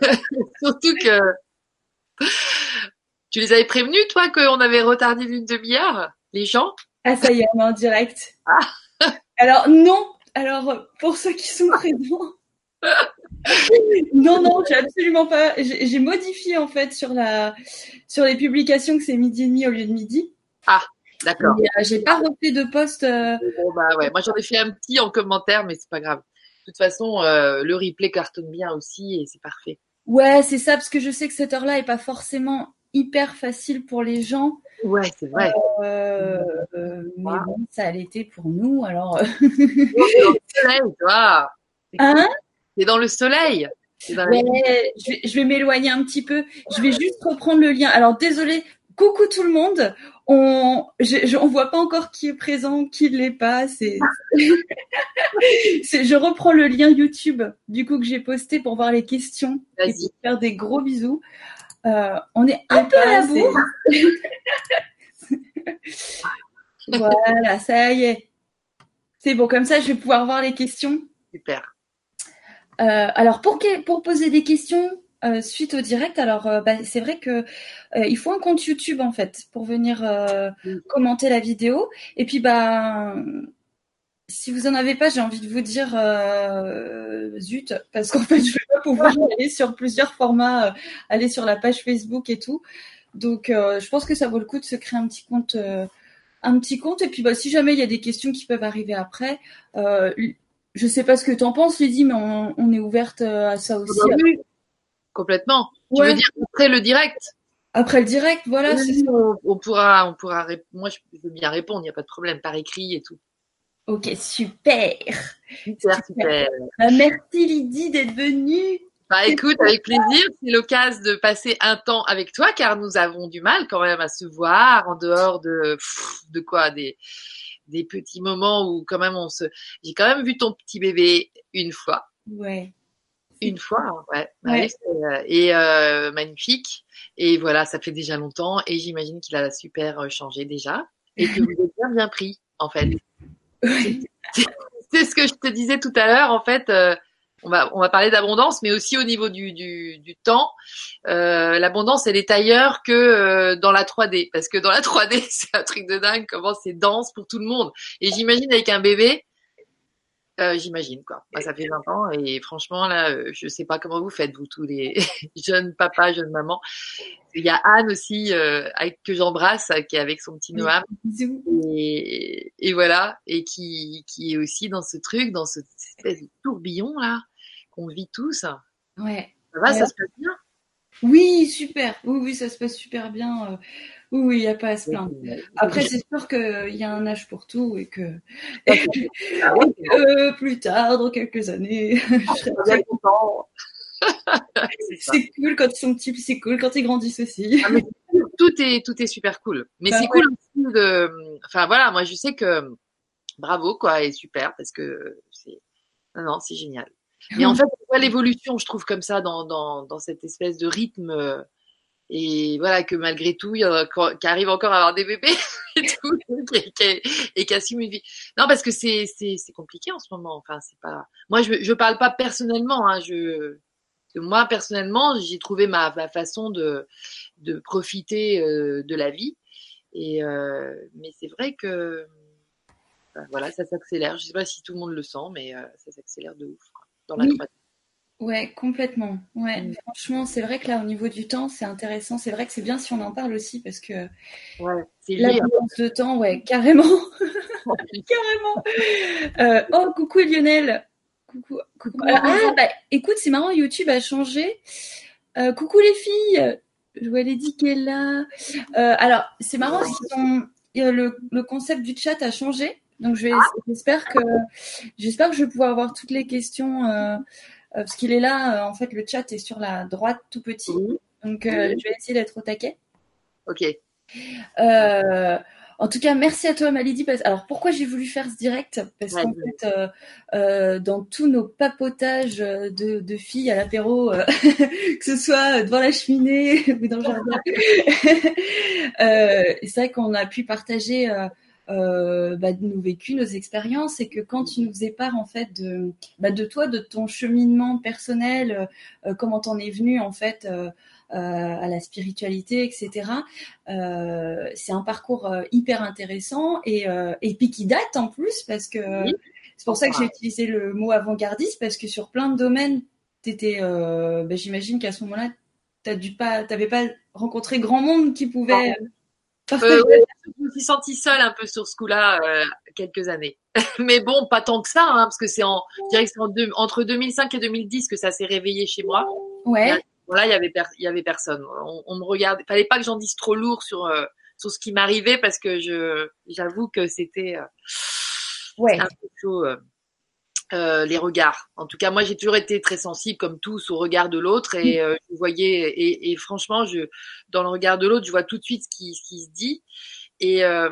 Surtout que tu les avais prévenus, toi, qu'on avait retardé d'une demi-heure, les gens? Ah, ça y est, on est en direct. Ah. Alors, non. Alors, pour ceux qui sont présents. non, non, j'ai absolument pas. J'ai modifié en fait sur la sur les publications que c'est midi et demi au lieu de midi. Ah, d'accord. Euh, j'ai pas refait de poste. Euh, bon, bah ouais, moi j'en ai fait un petit en commentaire, mais c'est pas grave. De toute façon, euh, le replay cartonne bien aussi et c'est parfait. Ouais, c'est ça, parce que je sais que cette heure-là est pas forcément hyper facile pour les gens. Ouais, c'est vrai. Euh, mais bon, ça été pour nous, alors. c'est dans le soleil, toi. Hein? C'est dans le soleil. Ouais, je vais, je vais m'éloigner un petit peu. Je vais juste reprendre le lien. Alors désolé, coucou tout le monde. On, je, on voit pas encore qui est présent, qui l'est pas. C'est, je reprends le lien YouTube du coup que j'ai posté pour voir les questions et pour faire des gros bisous. Euh, on est un peu à la bourre. voilà, ça y est. C'est bon, comme ça, je vais pouvoir voir les questions. Super. Euh, alors, pour, pour poser des questions euh, suite au direct, alors bah, c'est vrai que il faut un compte YouTube en fait pour venir commenter la vidéo. Et puis, bah, si vous en avez pas, j'ai envie de vous dire zut, parce qu'en fait, je vais pas pouvoir aller sur plusieurs formats, aller sur la page Facebook et tout. Donc, je pense que ça vaut le coup de se créer un petit compte un petit compte. Et puis, bah, si jamais il y a des questions qui peuvent arriver après, euh, je sais pas ce que tu en penses, Lydie, mais on, est ouverte euh, à ça aussi. Ah bah oui, complètement. Tu veux dire après le direct? Après le direct, voilà. on, pourra, on pourra. Moi, je veux bien répondre. Il n'y a pas de problème par écrit et tout. Ok, super. Super, super. Bah, merci Lydie d'être venue. Bah écoute, avec plaisir, c'est l'occasion de passer un temps avec toi car nous avons du mal quand même à se voir en dehors de de quoi des des petits moments où quand même on se j'ai quand même vu ton petit bébé une fois. Ouais. Une fois, hein, ouais. ouais. Euh, et euh, magnifique. Et voilà, ça fait déjà longtemps et j'imagine qu'il a super euh, changé déjà et que vous êtes bien bien pris en fait. c'est ce que je te disais tout à l'heure en fait. Euh, on va, on va parler d'abondance, mais aussi au niveau du, du, du temps. Euh, l'abondance, elle est ailleurs que euh, dans la 3D, parce que dans la 3D, c'est un truc de dingue comment c'est dense pour tout le monde. Et j'imagine avec un bébé, euh, j'imagine quoi. ça fait 20 ans et franchement là, euh, je sais pas comment vous faites vous tous les jeunes papas, jeunes mamans. Il y a Anne aussi euh, que j'embrasse, qui est avec son petit Noam et, et, voilà et qui qui est aussi dans ce truc, dans ce espèce de tourbillon là qu'on vit tous. Ouais. Ça va, ça se passe bien? Oui, super. Oui, oui, ça se passe super bien. Oui, il n'y a pas à se plaindre. Après, c'est sûr qu'il y a un âge pour tout et que, ah plus tard, dans quelques années, je serai bien content. c'est cool quand ils sont petits, c'est cool quand ils grandissent aussi. Ah, tout est tout est super cool. Mais bah c'est cool aussi de. Enfin voilà, moi je sais que bravo quoi et super parce que c'est non non c'est génial. Et en fait, l'évolution, je trouve comme ça dans dans dans cette espèce de rythme et voilà que malgré tout il y en a qui arrivent encore à avoir des bébés et tout et qui assument une vie. Non parce que c'est c'est c'est compliqué en ce moment enfin c'est pas moi je je parle pas personnellement hein je moi personnellement j'ai trouvé ma, ma façon de de profiter euh, de la vie et euh, mais c'est vrai que voilà ça s'accélère. Je sais pas si tout le monde le sent mais euh, ça s'accélère de ouf dans la oui. Ouais, complètement. Ouais, mm. franchement, c'est vrai que là, au niveau du temps, c'est intéressant. C'est vrai que c'est bien si on en parle aussi parce que ouais, la de temps, ouais, carrément, carrément. Euh, oh, coucou Lionel. Coucou. coucou. ah, bah, écoute, c'est marrant, YouTube a changé. Euh, coucou les filles. Je vois Lady qui est là. Euh, alors, c'est marrant, le, le concept du chat a changé. Donc, je ah. j'espère que, j'espère que je vais pouvoir avoir toutes les questions. Euh, euh, parce qu'il est là, euh, en fait, le chat est sur la droite tout petit. Donc, euh, je vais essayer d'être au taquet. Ok. En tout cas, merci à toi, Malidi. Alors, pourquoi j'ai voulu faire ce direct? Parce qu'en fait, euh, dans tous nos papotages de, de filles à l'apéro, euh, que ce soit devant la cheminée ou dans le jardin, c'est vrai qu'on a pu partager euh, bah, de nos vécus, nos expériences, et que quand tu nous épares en fait de, bah, de toi, de ton cheminement personnel, euh, comment t'en es venu en fait euh, à la spiritualité, etc. c'est un parcours hyper intéressant et, et puis qui date en plus parce que c'est pour ça que j'ai utilisé le mot avant-gardiste parce que sur plein de domaines, t'étais, bah, j'imagine qu'à ce moment-là, t'as dû pas, t'avais pas rencontré grand monde qui pouvait. Euh, je me suis sentie seule un peu sur ce coup-là euh, quelques années. Mais bon, pas tant que ça, hein, parce que c'est en, je entre 2005 et 2010 que ça s'est réveillé chez moi. Ouais. Là, il y avait, il y avait personne. On, on me regarde. Fallait pas que j'en dise trop lourd sur euh, sur ce qui m'arrivait parce que je, j'avoue que c'était euh, ouais. un peu chaud. Euh, les regards. En tout cas, moi, j'ai toujours été très sensible, comme tous, au regard de l'autre, et euh, je voyais, et, et, franchement, je, dans le regard de l'autre, je vois tout de suite ce qui, ce qui se dit. Et euh,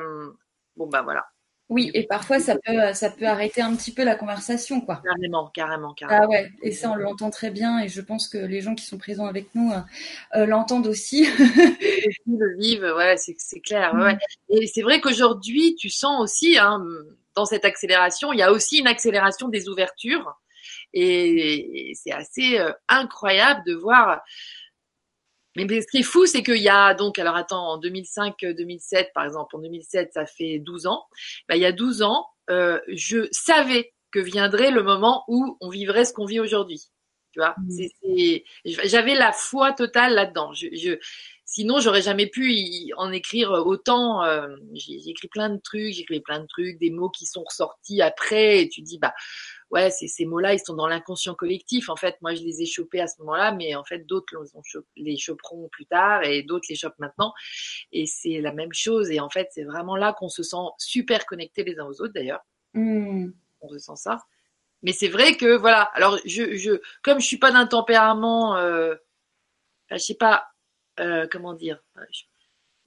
bon, ben voilà. Oui, et parfois ça peut, ça peut arrêter un petit peu la conversation, quoi. Carrément, carrément, carrément. Ah ouais, et ça on l'entend très bien, et je pense que les gens qui sont présents avec nous euh, l'entendent aussi. le vivent, ouais, c'est clair. Ouais. Mm. Et c'est vrai qu'aujourd'hui, tu sens aussi, hein, dans cette accélération, il y a aussi une accélération des ouvertures. Et, c'est assez euh, incroyable de voir. Mais ce qui est fou, c'est qu'il y a donc, alors attends, en 2005-2007, par exemple, en 2007, ça fait 12 ans. Bah, il y a 12 ans, euh, je savais que viendrait le moment où on vivrait ce qu'on vit aujourd'hui. Tu vois, mmh. j'avais la foi totale là-dedans. Je, je, Sinon, j'aurais jamais pu en écrire autant. Euh, j'ai écrit plein de trucs, j'ai écrit plein de trucs, des mots qui sont ressortis après, et tu dis bah ouais, ces mots-là, ils sont dans l'inconscient collectif. En fait, moi, je les ai chopés à ce moment-là, mais en fait, d'autres les choperont plus tard et d'autres les chopent maintenant. Et c'est la même chose. Et en fait, c'est vraiment là qu'on se sent super connectés les uns aux autres, d'ailleurs. Mmh. On ressent ça. Mais c'est vrai que voilà. Alors, je, je, comme je suis pas d'un tempérament, euh, je sais pas euh, comment dire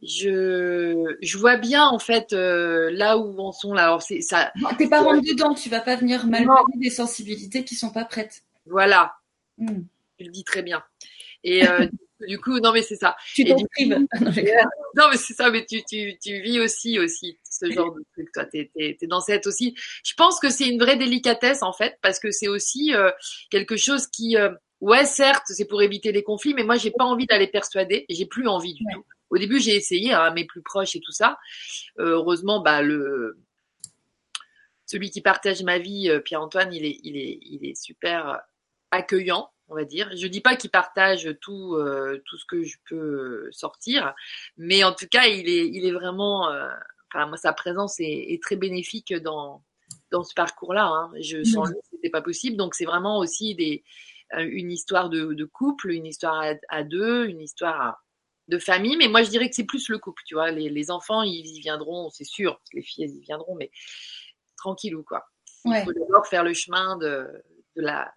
je, je vois bien en fait euh, là où en sont là. Alors c'est ça. t'es pas rentre dedans, tu vas pas venir malmener des sensibilités qui sont pas prêtes. Voilà. Hmm. Tu le dis très bien. Et euh, du coup, non mais c'est ça. Tu t'en prives. non mais c'est ça, mais tu, tu, tu vis aussi aussi ce genre de truc. Toi, t'es es, es, dans cette aussi. Je pense que c'est une vraie délicatesse en fait parce que c'est aussi quelque chose qui Ouais, certes, c'est pour éviter les conflits, mais moi, j'ai pas envie d'aller persuader. J'ai plus envie du tout. Au début, j'ai essayé, à hein, mes plus proches et tout ça. Euh, heureusement, bah le celui qui partage ma vie, euh, Pierre-Antoine, il est, il est, il est super accueillant, on va dire. Je dis pas qu'il partage tout, euh, tout ce que je peux sortir, mais en tout cas, il est, il est vraiment, enfin, moi, sa présence est, est, très bénéfique dans dans ce parcours-là. Hein. Je sens que c'était pas possible, donc c'est vraiment aussi des euh, une histoire de, de, couple, une histoire à, deux, une histoire de famille. Mais moi, je dirais que c'est plus le couple, tu vois. Les, les enfants, ils y viendront, c'est sûr. Les filles, elles y viendront, mais tranquillou, quoi. Il faut d'abord faire le chemin de, de, la,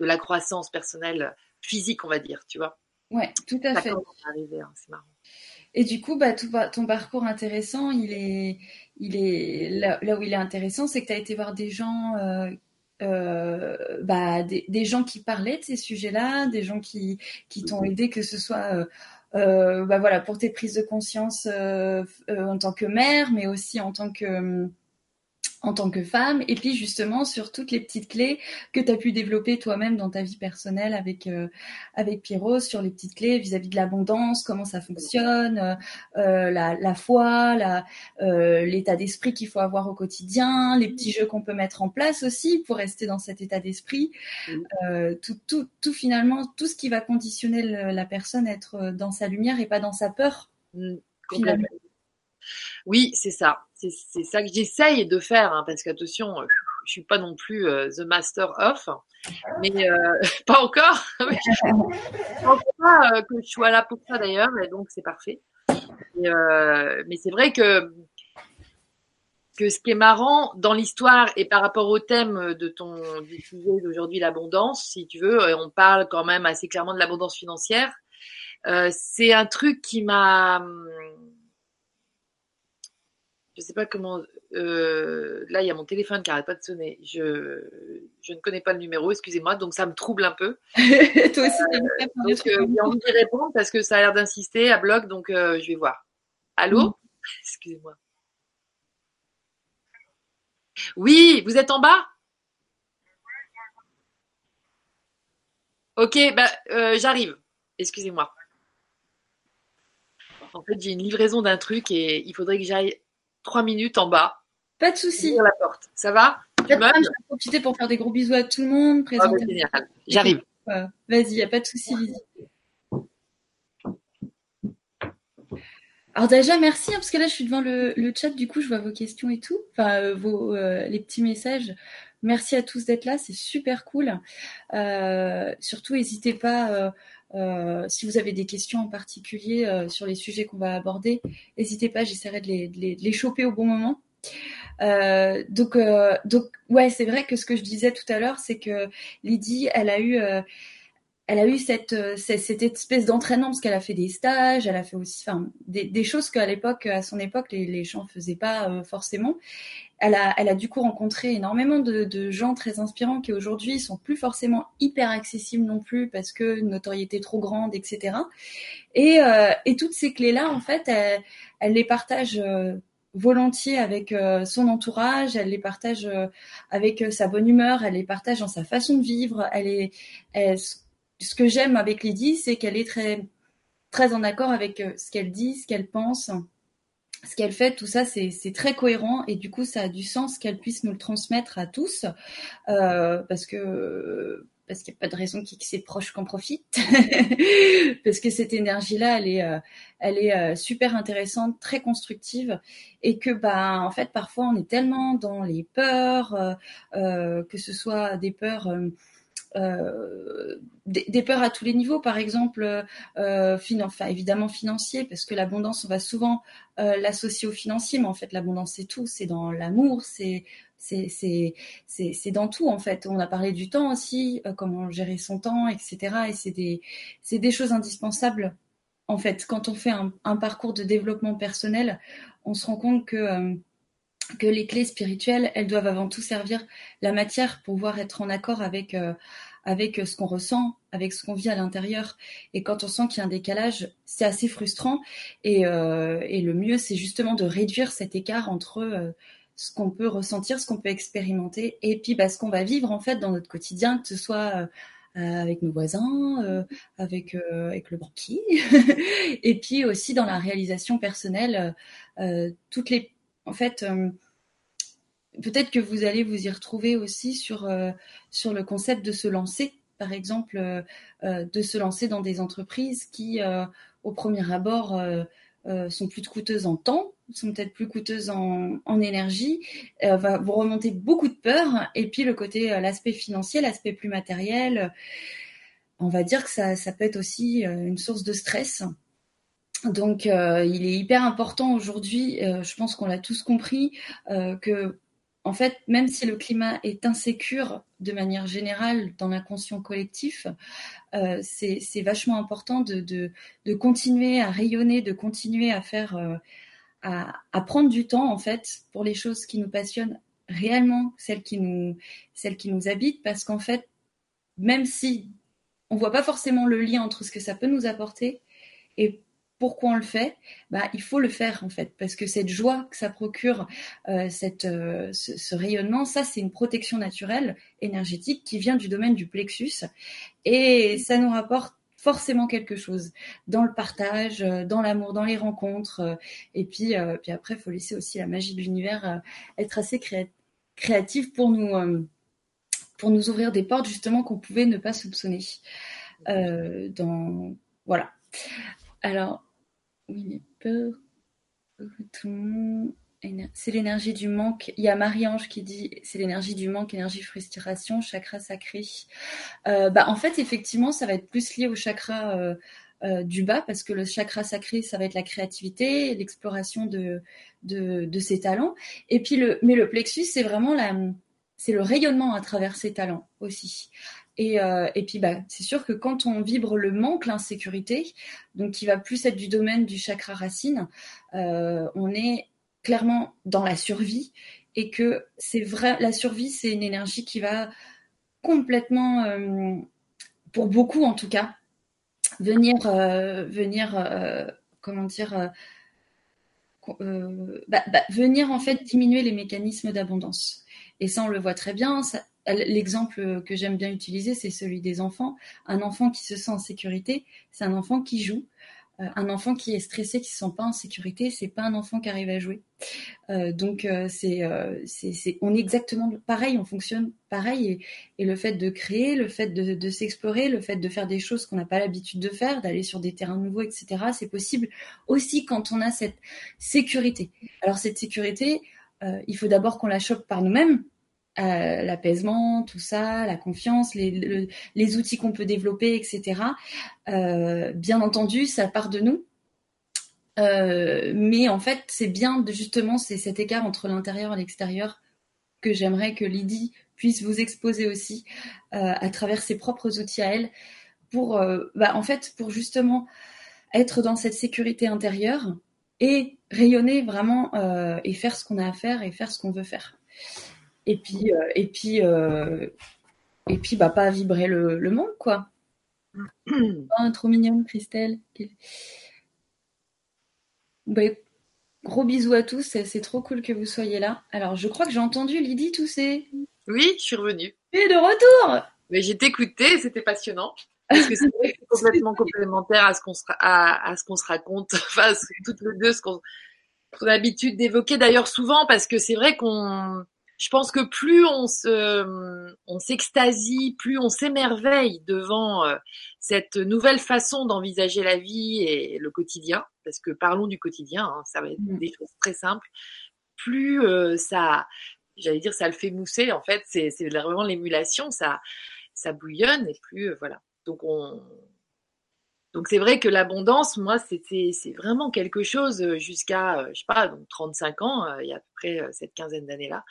de la croissance personnelle physique, on va dire, tu vois. Ouais, tout à fait. Hein, c'est marrant. Et du coup, bah, tout, ton parcours intéressant, il est, il est là, là où il est intéressant, c'est que tu as été voir des gens euh, euh, bah, des, des, gens qui parlaient de ces sujets-là, des gens qui, qui t'ont aidé, que ce soit euh, bah, voilà, pour tes prises de conscience en tant que mère, mais aussi en tant que en tant que femme, et puis justement sur toutes les petites clés que tu as pu développer toi-même dans ta vie personnelle avec euh, avec Pierrot, sur les petites clés vis-à-vis de l'abondance, comment ça fonctionne, euh, euh la, la, foi, la, euh, l'état d'esprit qu'il faut avoir au quotidien, les petits jeux qu'on peut mettre en place aussi pour rester dans cet état d'esprit, euh, tout, tout, tout finalement, tout ce qui va conditionner la personne à être dans sa lumière et pas dans sa peur. Mmh, finalement. Oui, c'est ça. C'est ça que j'essaye de faire, hein, parce qu'attention, euh, je suis pas non plus euh, the master of, mais euh, pas encore. je pense pas que je sois là pour ça d'ailleurs, donc c'est parfait. mais c'est vrai que que ce qui est marrant dans l'histoire et par rapport au thème de ton du sujet d'aujourd'hui, l'abondance, si tu veux, on parle quand même assez clairement de l'abondance financière. c'est un truc qui m'a je sais pas comment. Euh, là, il y a mon téléphone qui arrête pas de sonner. Je, je ne connais pas le numéro, excusez-moi, donc ça me trouble un peu. Toi aussi, euh, donc euh, j'ai envie d'y répondre parce que ça a l'air d'insister à bloc, donc euh, je vais voir. Allô, mm. excusez-moi. Oui, vous êtes en bas? Ok, bah, euh, j'arrive. Excusez-moi. En fait, j'ai une livraison d'un truc et il faudrait que j'aille trois minutes en bas. Pas de souci. la porte. Ça va? Je vais profiter pour faire des gros bisous à tout le monde. Génial. J'arrive. Vas-y, y a pas de souci. Alors déjà, merci, hein, parce que là, je suis devant le, chat, du coup, je vois vos questions et tout, enfin, euh, vos, euh, les petits messages. Merci à tous d'être là, c'est super cool. Euh, surtout, n'hésitez pas, si vous avez des questions en particulier sur les sujets qu'on va aborder, n'hésitez pas, j'essaierai de les, choper au bon moment. donc, donc, ouais, c'est vrai que ce que je disais tout à l'heure, c'est que Lydie, elle a eu elle a eu cette, euh, cette, espèce d'entraînement parce qu'elle a fait des stages, elle a fait aussi enfin, des, choses qu'à l'époque, à son époque, les, les gens faisaient pas euh, forcément. Elle a, elle a du coup rencontré énormément de, gens très inspirants qui aujourd'hui sont plus forcément hyper accessibles non plus parce que notoriété trop grande, etc. Et, euh, et toutes ces clés-là, en fait, elle, les partage volontiers avec son entourage, elle les partage avec sa bonne humeur, elle les partage dans sa façon de vivre, elle est, elle, ce que j'aime avec Lydie, c'est qu'elle est très, très en accord avec euh, ce qu'elle dit, ce qu'elle pense, ce qu'elle fait. Tout ça, c'est très cohérent et du coup, ça a du sens qu'elle puisse nous le transmettre à tous euh, parce que parce qu'il n'y a pas de raison y ait ses proches qu'en profitent. parce que cette énergie-là, elle est, euh, elle est super intéressante, très constructive, et que, bah, en fait, parfois, on est tellement dans les peurs, que ce soit des peurs euh, des, peurs à tous les niveaux, par exemple, euh, enfin, évidemment financier, parce que l'abondance, on va souvent euh, l'associer au financier, mais en fait, l'abondance, c'est tout, c'est dans l'amour, c'est c'est dans tout en fait. On a parlé du temps aussi, comment gérer son temps, etc. Et c'est des, des choses indispensables en fait. Quand on fait un, parcours de développement personnel, on se rend compte que que les clés spirituelles, elles doivent avant tout servir la matière pour pouvoir être en accord avec euh, avec ce qu'on ressent, avec ce qu'on vit à l'intérieur. Et quand on sent qu'il y a un décalage, c'est assez frustrant. Et, euh, et le mieux, c'est justement de réduire cet écart entre euh, ce qu'on peut ressentir, ce qu'on peut expérimenter, et puis bah, ce qu'on va vivre en fait dans notre quotidien, que ce soit avec nos voisins, avec avec le banquier, et puis aussi dans la réalisation personnelle, toutes les en fait, euh, peut-être que vous allez vous y retrouver aussi sur, euh, le concept de se lancer, par exemple, euh, de se lancer dans des entreprises qui, au premier abord, sont plus coûteuses en temps, sont peut-être plus coûteuses en, énergie, vous remonter beaucoup de peur. Et puis le côté, l'aspect financier, l'aspect plus matériel, on va dire que ça peut être aussi une source de stress. Donc, euh, il est hyper important aujourd'hui, euh, je pense qu'on l'a tous compris, euh, que, en fait, même si le climat est insécure de manière générale dans l'inconscient collectif, c'est vachement important de, de, continuer à rayonner, de continuer à faire, à, à, prendre du temps, en fait, pour les choses qui nous passionnent réellement, celles qui nous, celles qui nous habitent, parce qu'en fait, même si on voit pas forcément le lien entre ce que ça peut nous apporter et pourquoi on le fait bah, Il faut le faire en fait, parce que cette joie que ça procure, euh, cette, euh, ce, rayonnement, ça c'est une protection naturelle, énergétique, qui vient du domaine du plexus, et ça nous rapporte forcément quelque chose dans le partage, euh, dans l'amour, dans les rencontres, et puis, puis après, il faut laisser aussi la magie de l'univers être assez créative pour nous, pour nous ouvrir des portes justement qu'on pouvait ne pas soupçonner. dans voilà. Alors, oui. C'est l'énergie du manque. Il y a Marie-Ange qui dit c'est l'énergie du manque, énergie frustration, chakra sacré. Euh, bah, en fait, effectivement, ça va être plus lié au chakra euh, euh, du bas parce que le chakra sacré, ça va être la créativité, l'exploration de, ses talents. Mais le plexus, c'est vraiment la, c'est le rayonnement à travers ses talents aussi. Euh, et, puis, bah, c'est sûr que quand on vibre le manque, l'insécurité, donc qui va plus être du domaine du chakra racine, euh, on est clairement dans la survie et que c'est vrai, la survie, c'est une énergie qui va complètement, euh, pour beaucoup en tout cas, venir, venir, comment dire, bah, bah, venir en fait diminuer les mécanismes d'abondance. Et ça, on le voit très bien. L'exemple que j'aime bien utiliser, c'est celui des enfants. Un enfant qui se sent en sécurité, c'est un enfant qui joue. Euh, un enfant qui est stressé, qui se sent pas en sécurité, c'est pas un enfant qui arrive à jouer. Euh, donc euh, c'est, on est exactement pareil, on fonctionne pareil. Et, le fait de créer, le fait de, de s'explorer, le fait de faire des choses qu'on n'a pas l'habitude de faire, d'aller sur des terrains nouveaux, etc. C'est possible aussi quand on a cette sécurité. Alors cette sécurité, il faut d'abord qu'on la chope par nous-mêmes euh, l'apaisement, tout ça, la confiance, les, outils qu'on peut développer, etc. Euh, bien entendu, ça part de nous. Euh, mais en fait, c'est bien justement c'est cet écart entre l'intérieur et l'extérieur que j'aimerais que Lydie puisse vous exposer aussi à travers ses propres outils à elle pour, bah, en fait, pour justement être dans cette sécurité intérieure et rayonner vraiment et faire ce qu'on a à faire et faire ce qu'on veut faire et puis euh, et puis euh, et puis bah pas vibrer le, le monde quoi. oh, trop mignonne Christelle. Bah, gros bisous à tous, c'est trop cool que vous soyez là. Alors je crois que j'ai entendu Lydie tousser. Oui, je suis revenue. Et de retour. Mais j'ai écouté, c'était passionnant. Parce que c'est complètement complémentaire à ce qu'on se, à, à ce qu'on se raconte, enfin, toutes les deux, ce qu'on a l'habitude d'évoquer d'ailleurs souvent, parce que c'est vrai qu'on, je pense que plus on se, on s'extasie, plus on s'émerveille devant euh, cette nouvelle façon d'envisager la vie et le quotidien, parce que parlons du quotidien, hein, ça va être mmh. des choses très simples. Plus euh, ça, j'allais dire, ça le fait mousser. En fait, c'est, c'est vraiment l'émulation, ça, ça bouillonne et plus euh, voilà. Donc on, donc c'est vrai que l'abondance, moi, c'était c'est vraiment quelque chose jusqu'à, je sais pas, donc 35 ans, il y a à peu près cette quinzaine d'années là,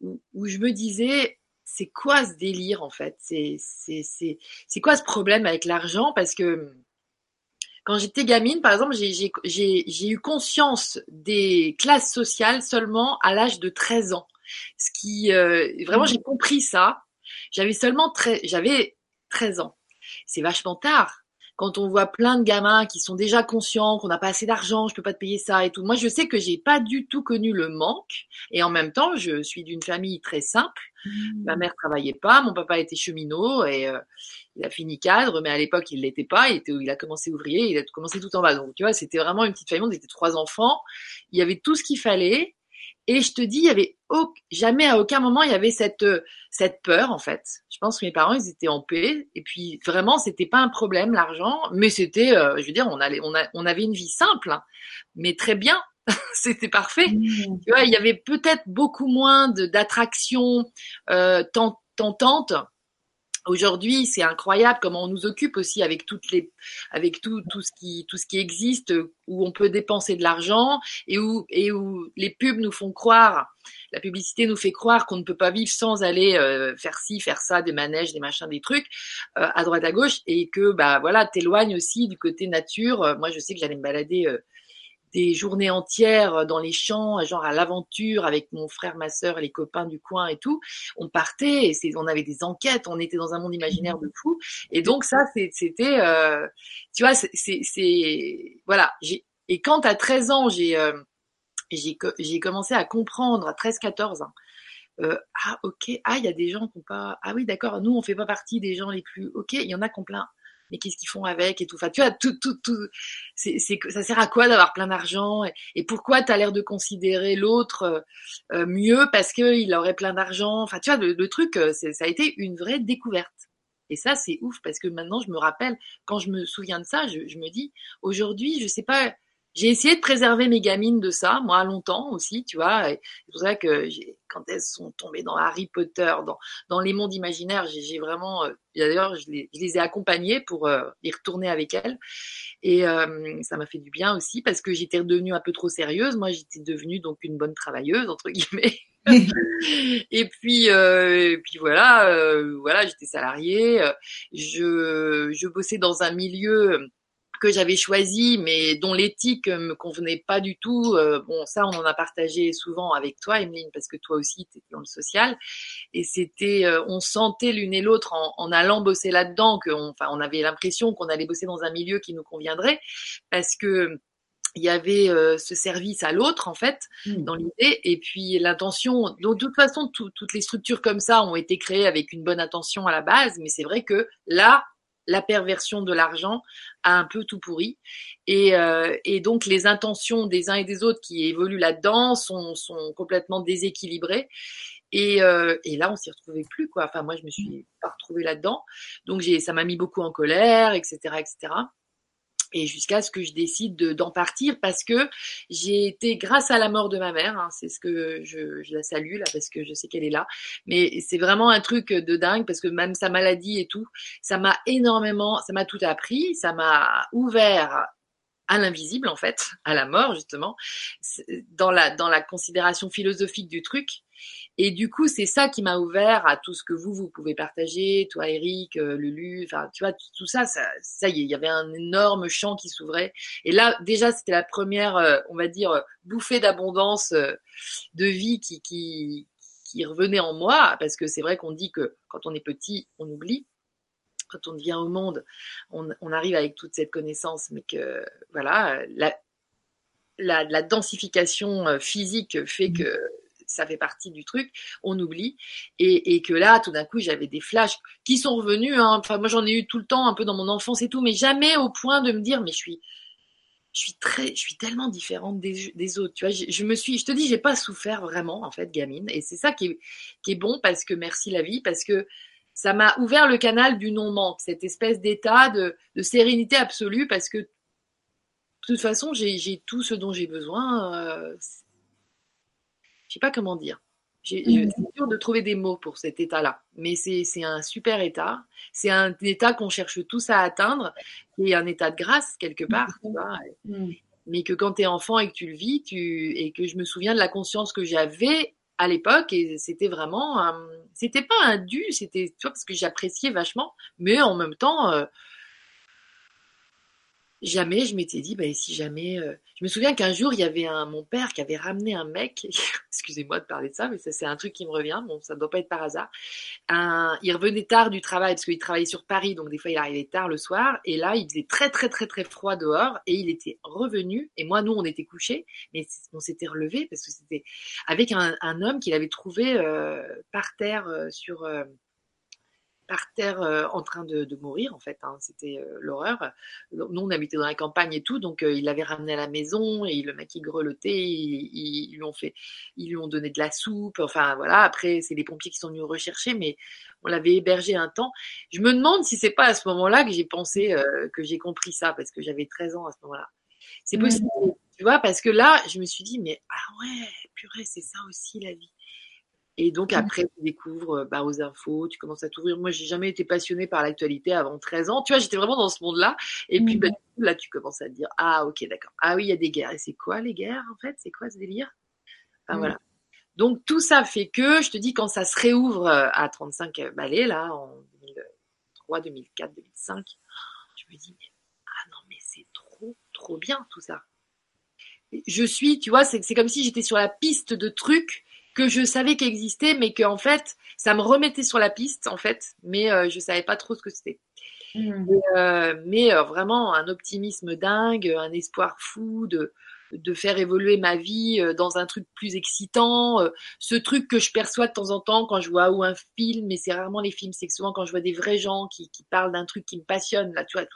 où, je me disais, c'est quoi ce délire en fait? C'est c'est quoi ce problème avec l'argent? Parce que quand j'étais gamine, par exemple, j'ai eu conscience des classes sociales seulement à l'âge de 13 ans. Ce qui euh, vraiment j'ai compris ça. J'avais seulement j'avais 13 ans. C'est vachement tard quand on voit plein de gamins qui sont déjà conscients qu'on n'a pas assez d'argent, je peux pas te payer ça et tout. Moi, je sais que j'ai pas du tout connu le manque et en même temps, je suis d'une famille très simple. Mmh. Ma mère travaillait pas, mon papa était cheminot et euh, il a fini cadre, mais à l'époque il l'était pas. Il, était, il a commencé ouvrier, il a commencé tout en bas. Donc tu vois, c'était vraiment une petite famille. On était trois enfants. Il y avait tout ce qu'il fallait. Et je te dis, il y avait jamais à aucun moment il y avait cette cette peur en fait. Je pense que mes parents ils étaient en paix et puis vraiment c'était pas un problème l'argent, mais c'était, euh, je veux dire, on allait, on, a, on avait une vie simple, hein, mais très bien. c'était parfait. Mmh. Tu vois, il y avait peut-être beaucoup moins d'attractions euh, tentantes Aujourd'hui, c'est incroyable comment on nous occupe aussi avec toutes les, avec tout, tout ce qui, tout ce qui existe, où on peut dépenser de l'argent et où, et où les pubs nous font croire, la publicité nous fait croire qu'on ne peut pas vivre sans aller euh, faire ci, faire ça, des manèges, des machins, des trucs euh, à droite à gauche et que bah voilà, t'éloignes aussi du côté nature. Moi, je sais que j'allais me balader euh, des journées entières dans les champs, genre à l'aventure avec mon frère, ma sœur, les copains du coin et tout. On partait, et on avait des enquêtes, on était dans un monde imaginaire de fou. Et donc ça, c'était, euh, tu vois, c'est, voilà. Et quand à 13 ans, j'ai euh, commencé à comprendre à 13-14 ans. Euh, ah ok, ah il y a des gens qui ont pas, ah oui d'accord, nous on fait pas partie des gens les plus, ok, il y en a qui ont plein, mais qu'est-ce qu'ils font avec et tout. Enfin, tu vois, tout, tout, tout. C'est, c'est, ça sert à quoi d'avoir plein d'argent et, pourquoi tu as l'air de considérer l'autre euh, euh, mieux parce qu'il aurait plein d'argent? Enfin, tu vois, le, truc, euh, ça a été une vraie découverte. Et ça, c'est ouf parce que maintenant, je me rappelle, quand je me souviens de ça, je, je me dis, aujourd'hui, je sais pas j'ai essayé de préserver mes gamines de ça, moi, longtemps aussi, tu vois. C'est pour ça que quand elles sont tombées dans Harry Potter, dans, dans les mondes imaginaires, j'ai vraiment, euh, d'ailleurs, je les, je les ai accompagnées pour euh, y retourner avec elles. Et euh, ça m'a fait du bien aussi parce que j'étais redevenue un peu trop sérieuse. Moi, j'étais devenue donc une bonne travailleuse entre guillemets. et puis, euh, et puis voilà, euh, voilà, j'étais salariée. Je, je bossais dans un milieu que j'avais choisi, mais dont l'éthique me convenait pas du tout. Euh, bon, ça, on en a partagé souvent avec toi, Emeline, parce que toi aussi, tu étais dans le social. Et c'était, euh, on sentait l'une et l'autre en, en, allant bosser là-dedans, qu'on, enfin, on avait l'impression qu'on allait bosser dans un milieu qui nous conviendrait, parce que il y avait ce service à l'autre en fait mmh. dans l'idée et puis l'intention de toute façon toutes les structures comme ça ont été créées avec une bonne intention à la base mais c'est vrai que là la perversion de l'argent a un peu tout pourri et, et, donc les intentions des uns et des autres qui évoluent là-dedans sont, sont complètement déséquilibrées et, et, là, on s'y retrouvait plus, quoi. Enfin, moi, je me suis pas retrouvée là-dedans. Donc, j'ai, ça m'a mis beaucoup en colère, etc., etc et jusqu'à ce que je décide d'en partir parce que j'ai été grâce à la mort de ma mère, hein, c'est ce que je, je, la salue là parce que je sais qu'elle est là, mais c'est vraiment un truc de dingue parce que même sa maladie et tout, ça m'a énormément, ça m'a tout appris, ça m'a ouvert à l'invisible en fait, à la mort justement, dans la dans la considération philosophique du truc. Et du coup, c'est ça qui m'a ouvert à tout ce que vous, vous pouvez partager, toi, Eric, euh, Lulu, enfin, tu vois, tout, ça, ça, ça y est, il y avait un énorme champ qui s'ouvrait. Et là, déjà, c'était la première, euh, on va dire, bouffée d'abondance euh, de vie qui, qui, qui revenait en moi, parce que c'est vrai qu'on dit que quand on est petit, on oublie. Quand on vient au monde, on, on arrive avec toute cette connaissance, mais que, voilà, la, la, la densification physique fait mmh. que ça fait partie du truc, on oublie. Et, que là, tout d'un coup, j'avais des flashs qui sont revenus. Hein. Enfin, moi, j'en ai eu tout le temps, un peu dans mon enfance et tout, mais jamais au point de me dire, mais je suis, je suis très, je suis tellement différente des, autres. Tu vois, je, me suis, je te dis, j'ai pas souffert vraiment en fait, gamine. Et c'est ça qui est, qui est bon parce que merci la vie, parce que ça m'a ouvert le canal du non-manque, cette espèce d'état de, de, sérénité absolue, parce que de toute façon, j'ai tout ce dont j'ai besoin. Euh, je sais pas comment dire. Mmh. C'est dur de trouver des mots pour cet état-là, mais c'est un super état. C'est un état qu'on cherche tous à atteindre, qui est un état de grâce quelque part. Tu vois mmh. Mais que quand tu es enfant et que tu le vis, tu... et que je me souviens de la conscience que j'avais à l'époque, et c'était vraiment, c'était pas un dû, c'était, tu vois, parce que j'appréciais vachement, mais en même temps, euh, jamais je m'étais dit, bah, si jamais. Euh, je me souviens qu'un jour, il y avait un, mon père qui avait ramené un mec, excusez-moi de parler de ça, mais ça, c'est un truc qui me revient, bon, ça ne doit pas être par hasard. Un, il revenait tard du travail, parce qu'il travaillait sur Paris, donc des fois, il arrivait tard le soir, et là, il faisait très, très, très, très froid dehors, et il était revenu, et moi, nous, on était couchés, mais on s'était relevé parce que c'était avec un, un homme qu'il avait trouvé euh, par terre euh, sur par terre euh, en train de, de, mourir en fait. Hein. C'était euh, l'horreur. Nous on habitait dans la campagne et tout, donc euh, il l'avait ramené à la maison et le mec il grelottait, ils, lui ont fait, ils lui ont donné de la soupe. Enfin voilà. Après c'est les pompiers qui sont venus rechercher, mais on l'avait hébergé un temps. Je me demande si c'est pas à ce moment-là que j'ai pensé que j'ai compris ça parce que j'avais 13 ans à ce moment-là. C'est possible, tu vois, parce que là je me suis dit mais ah ouais purée c'est ça aussi la vie. Et donc mmh. après, tu découvres euh, bah, aux infos, tu commences à t'ouvrir. Moi, j'ai jamais été passionnée par l'actualité avant 13 ans. Tu vois, j'étais vraiment dans ce monde-là. Et puis bah, mmh. là, tu commences à te dire, ah ok, d'accord. Ah oui, il y a des guerres. Et c'est quoi les guerres en fait? C'est quoi ce délire? Enfin mmh. voilà. Donc tout ça fait que, je te dis, quand ça se réouvre euh, à 35 euh, balais, là, en 2003, 2004, 2005, je me dis, ah non, mais c'est trop, trop bien tout ça. Je suis, tu vois, c'est comme si j'étais sur la piste de trucs que je savais qu'il existait, mais que en fait, ça me remettait sur la piste, en fait, mais euh, je savais pas trop ce que c'était. Mmh. Euh, mais euh, vraiment un optimisme dingue, un espoir fou de, de faire évoluer ma vie euh, dans un truc plus excitant, euh, ce truc que je perçois de temps en temps quand je vois ou un film, mais c'est rarement les films, c'est que souvent quand je vois des vrais gens qui, qui parlent d'un truc qui me passionne, là, tu vois,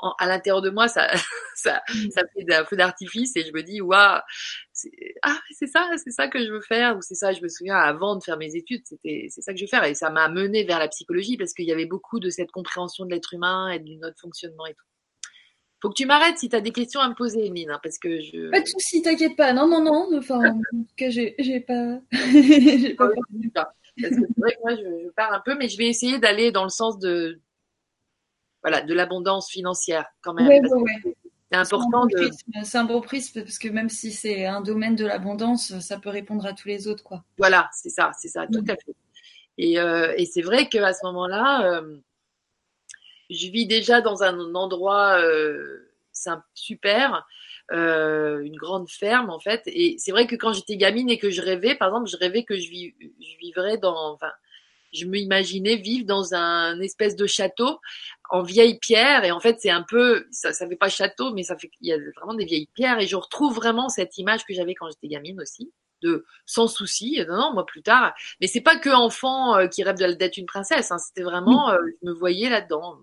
à l'intérieur de moi, ça, ça, mm. ça fait un feu d'artifice et je me dis, waouh, ah, c'est ça, c'est ça que je veux faire, ou c'est ça, je me souviens, avant de faire mes études, c'était, c'est ça que je veux faire, et ça m'a mené vers la psychologie parce qu'il y avait beaucoup de cette compréhension de l'être humain et de notre fonctionnement et tout. Faut que tu m'arrêtes si tu as des questions à me poser, Emeline, hein, parce que je. Pas de soucis, t'inquiète pas. Non, non, non. Enfin, en tout cas, j'ai, j'ai pas. j'ai pas. Ah parce que c'est vrai que moi, je, je, pars un peu, mais je vais essayer d'aller dans le sens de, voilà, de l'abondance financière quand même. Ouais, ouais, C'est important de. C'est un beau prisme parce que même si c'est un domaine de l'abondance, ça peut répondre à tous les autres, quoi. Voilà, c'est ça, c'est ça, tout à fait. Et, euh, et c'est vrai qu'à ce moment-là. Euh, je vis déjà dans un endroit euh, super, euh, une grande ferme en fait. Et c'est vrai que quand j'étais gamine et que je rêvais, par exemple, je rêvais que je, je vivrais dans, enfin, je m'imaginais vivre dans un espèce de château en vieille pierre. Et en fait c'est un peu ça ça fait pas château mais ça fait il y a vraiment des vieilles pierres. Et je retrouve vraiment cette image que j'avais quand j'étais gamine aussi de sans souci non non moi plus tard. Mais c'est pas que enfant euh, qui rêve d'être une princesse hein, c'était vraiment euh, je me voyais là-dedans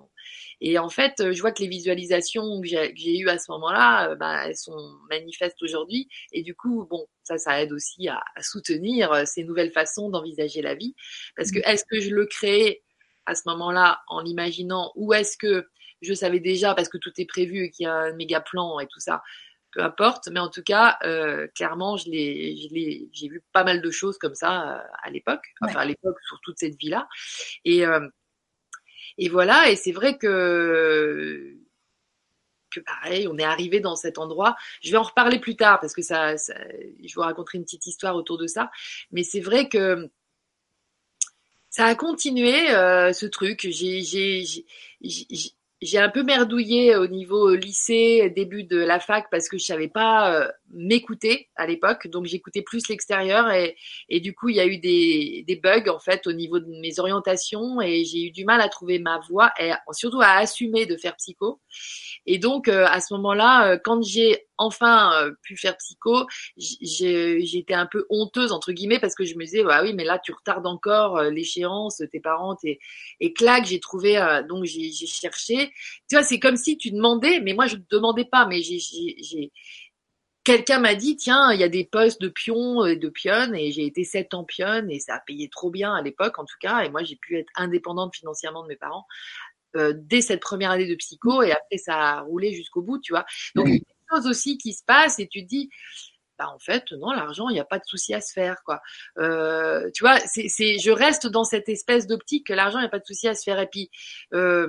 et en fait je vois que les visualisations que j'ai eues à ce moment-là euh, bah, elles sont manifestes aujourd'hui. Et du coup bon ça ça aide aussi à, à soutenir ces nouvelles façons d'envisager la vie. Parce que est-ce que je le crée à ce moment-là en l'imaginant ou est-ce que je savais déjà parce que tout est prévu et qu'il y a un méga plan et tout ça? Peu importe. Mais en tout cas euh, clairement je l'ai j'ai vu pas mal de choses comme ça euh, à l'époque. Enfin à l'époque sur toute cette vie là et euh, et voilà et c'est vrai que que pareil, on est arrivé dans cet endroit. Je vais en reparler plus tard parce que ça, ça je vous raconterai une petite histoire autour de ça. Mais c'est vrai que ça a continué euh, ce truc. J'ai un peu merdouillé au niveau lycée, début de la fac, parce que je savais pas euh, m'écouter à l'époque, donc j'écoutais plus l'extérieur et, et du coup il y a eu des, des bugs en fait au niveau de mes orientations et j'ai eu du mal à trouver ma voie et surtout à assumer de faire psycho. Et donc euh, à ce moment-là, euh, quand j'ai enfin euh, pu faire psycho, j'étais un peu honteuse entre guillemets parce que je me disais bah oui mais là tu retardes encore l'échéance, tes parents t'es et clac j'ai trouvé donc j'ai cherché. Tu vois c'est comme si tu demandais mais moi je ne demandais pas mais j'ai quelqu'un m'a dit tiens il y a des postes de pion et de pionne et j'ai été sept ans pionne et ça a payé trop bien à l'époque en tout cas et moi j'ai pu être indépendante financièrement de mes parents euh, dès cette première année de psycho et après ça a roulé jusqu'au bout, tu vois. Donc il y a des choses aussi qui se passent et tu te dis bah en fait non l'argent il n'y a pas de souci à se faire quoi euh, tu vois c'est c'est je reste dans cette espèce d'optique que l'argent il n'y a pas de souci à se faire et puis euh,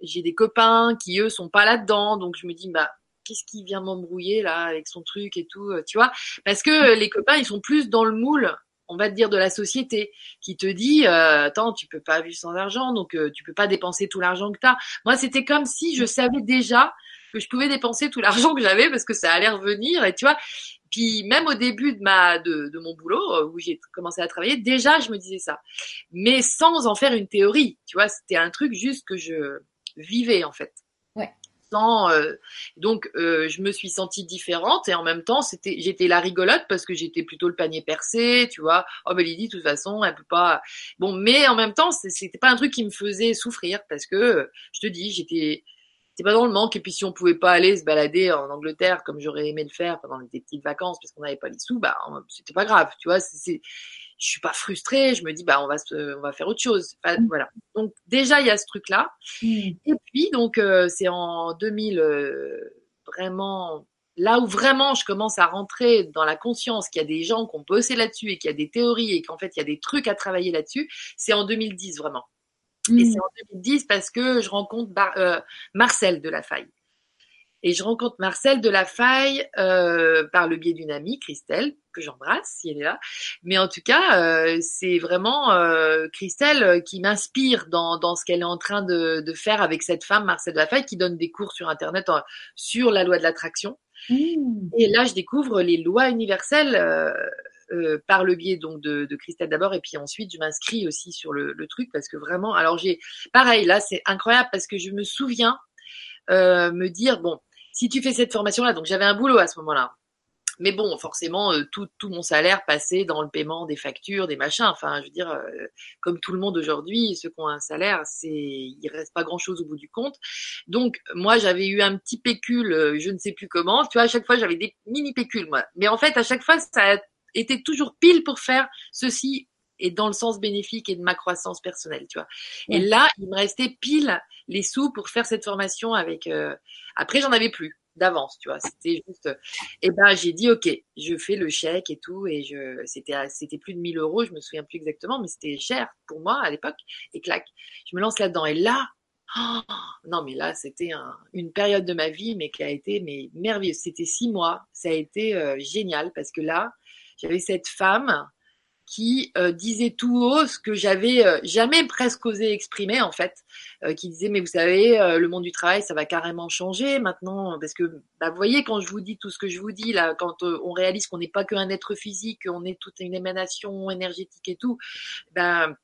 j'ai des copains qui eux sont pas là dedans donc je me dis bah qu'est-ce qui vient m'embrouiller là avec son truc et tout tu vois. Parce que les copains ils sont plus dans le moule on va te dire de la société qui te dit euh, attends tu peux pas vivre sans argent donc euh, tu peux pas dépenser tout l'argent que tu as. Moi c'était comme si je savais déjà que je pouvais dépenser tout l'argent que j'avais parce que ça allait revenir et tu vois. Puis même au début de ma de, de mon boulot euh, où j'ai commencé à travailler déjà je me disais ça. Mais sans en faire une théorie tu vois c'était un truc juste que je vivais en fait euh, donc, euh, je me suis sentie différente et en même temps, c'était, j'étais la rigolote parce que j'étais plutôt le panier percé, tu vois. Oh, ben Lydie, de toute façon, elle peut pas. Bon, mais en même temps, c'était pas un truc qui me faisait souffrir parce que, je te dis, j'étais, c'était pas dans le manque. Et puis, si on pouvait pas aller se balader en Angleterre comme j'aurais aimé le faire pendant des petites vacances parce qu'on n'avait pas les sous, bah, c'était pas grave, tu vois. C'est, je suis pas frustrée, je me dis bah on va se, on va faire autre chose. Mm. voilà. Donc déjà il y a ce truc là. Mm. Et puis donc euh, c'est en 2000 euh, vraiment là où vraiment je commence à rentrer dans la conscience qu'il y a des gens qui ont bossé là-dessus et qu'il y a des théories et qu'en fait il y a des trucs à travailler là-dessus, c'est en 2010 vraiment. Et mm. c'est en 2010 parce que je rencontre euh, Marcel de la Faille. Et je rencontre Marcel de la Faille par le biais d'une amie, Christelle, que j'embrasse si elle est là. Mais en tout cas, euh, c'est vraiment euh, Christelle qui m'inspire dans, dans ce qu'elle est en train de, de, faire avec cette femme, Marcel de la Faille, qui donne des cours sur Internet sur la loi de l'attraction. Mmh. Et là, je découvre les lois universelles. Euh, par le biais donc de, de Christelle d'abord et puis ensuite je m'inscris aussi sur le, le, truc parce que vraiment alors j'ai pareil là c'est incroyable parce que je me souviens euh, me dire bon si tu fais cette formation-là, donc j'avais un boulot à ce moment-là. Mais bon, forcément, euh, tout, tout mon salaire passait dans le paiement des factures, des machins. Enfin, je veux dire, euh, comme tout le monde aujourd'hui, ceux qui ont un salaire, c'est, il reste pas grand-chose au bout du compte. Donc, moi, j'avais eu un petit pécule, euh, je ne sais plus comment. Tu vois, à chaque fois, j'avais des mini pécules, moi. Mais en fait, à chaque fois, ça a été toujours pile pour faire ceci et dans le sens bénéfique et de ma croissance personnelle, tu vois. Et là, il me restait pile les sous pour faire cette formation avec. Euh... Après, j'en avais plus d'avance, tu vois. C'était juste. Et eh ben, j'ai dit ok, je fais le chèque et tout, et je. C'était c'était plus de 1000 euros, je me souviens plus exactement, mais c'était cher pour moi à l'époque. Et clac, je me lance là-dedans. Et là, non, mais là, c'était un, une période de ma vie, mais qui a été mais merveilleuse. C'était six mois, ça a été euh, génial parce que là, j'avais cette femme qui euh, disait tout haut ce que j'avais euh, jamais presque osé exprimer en fait, euh, qui disait mais vous savez le monde du travail ça va carrément changer maintenant parce que bah, vous voyez quand je vous dis tout ce que je vous dis là quand on réalise qu'on n'est pas qu'un être physique, qu'on est toute une émanation énergétique et tout, ben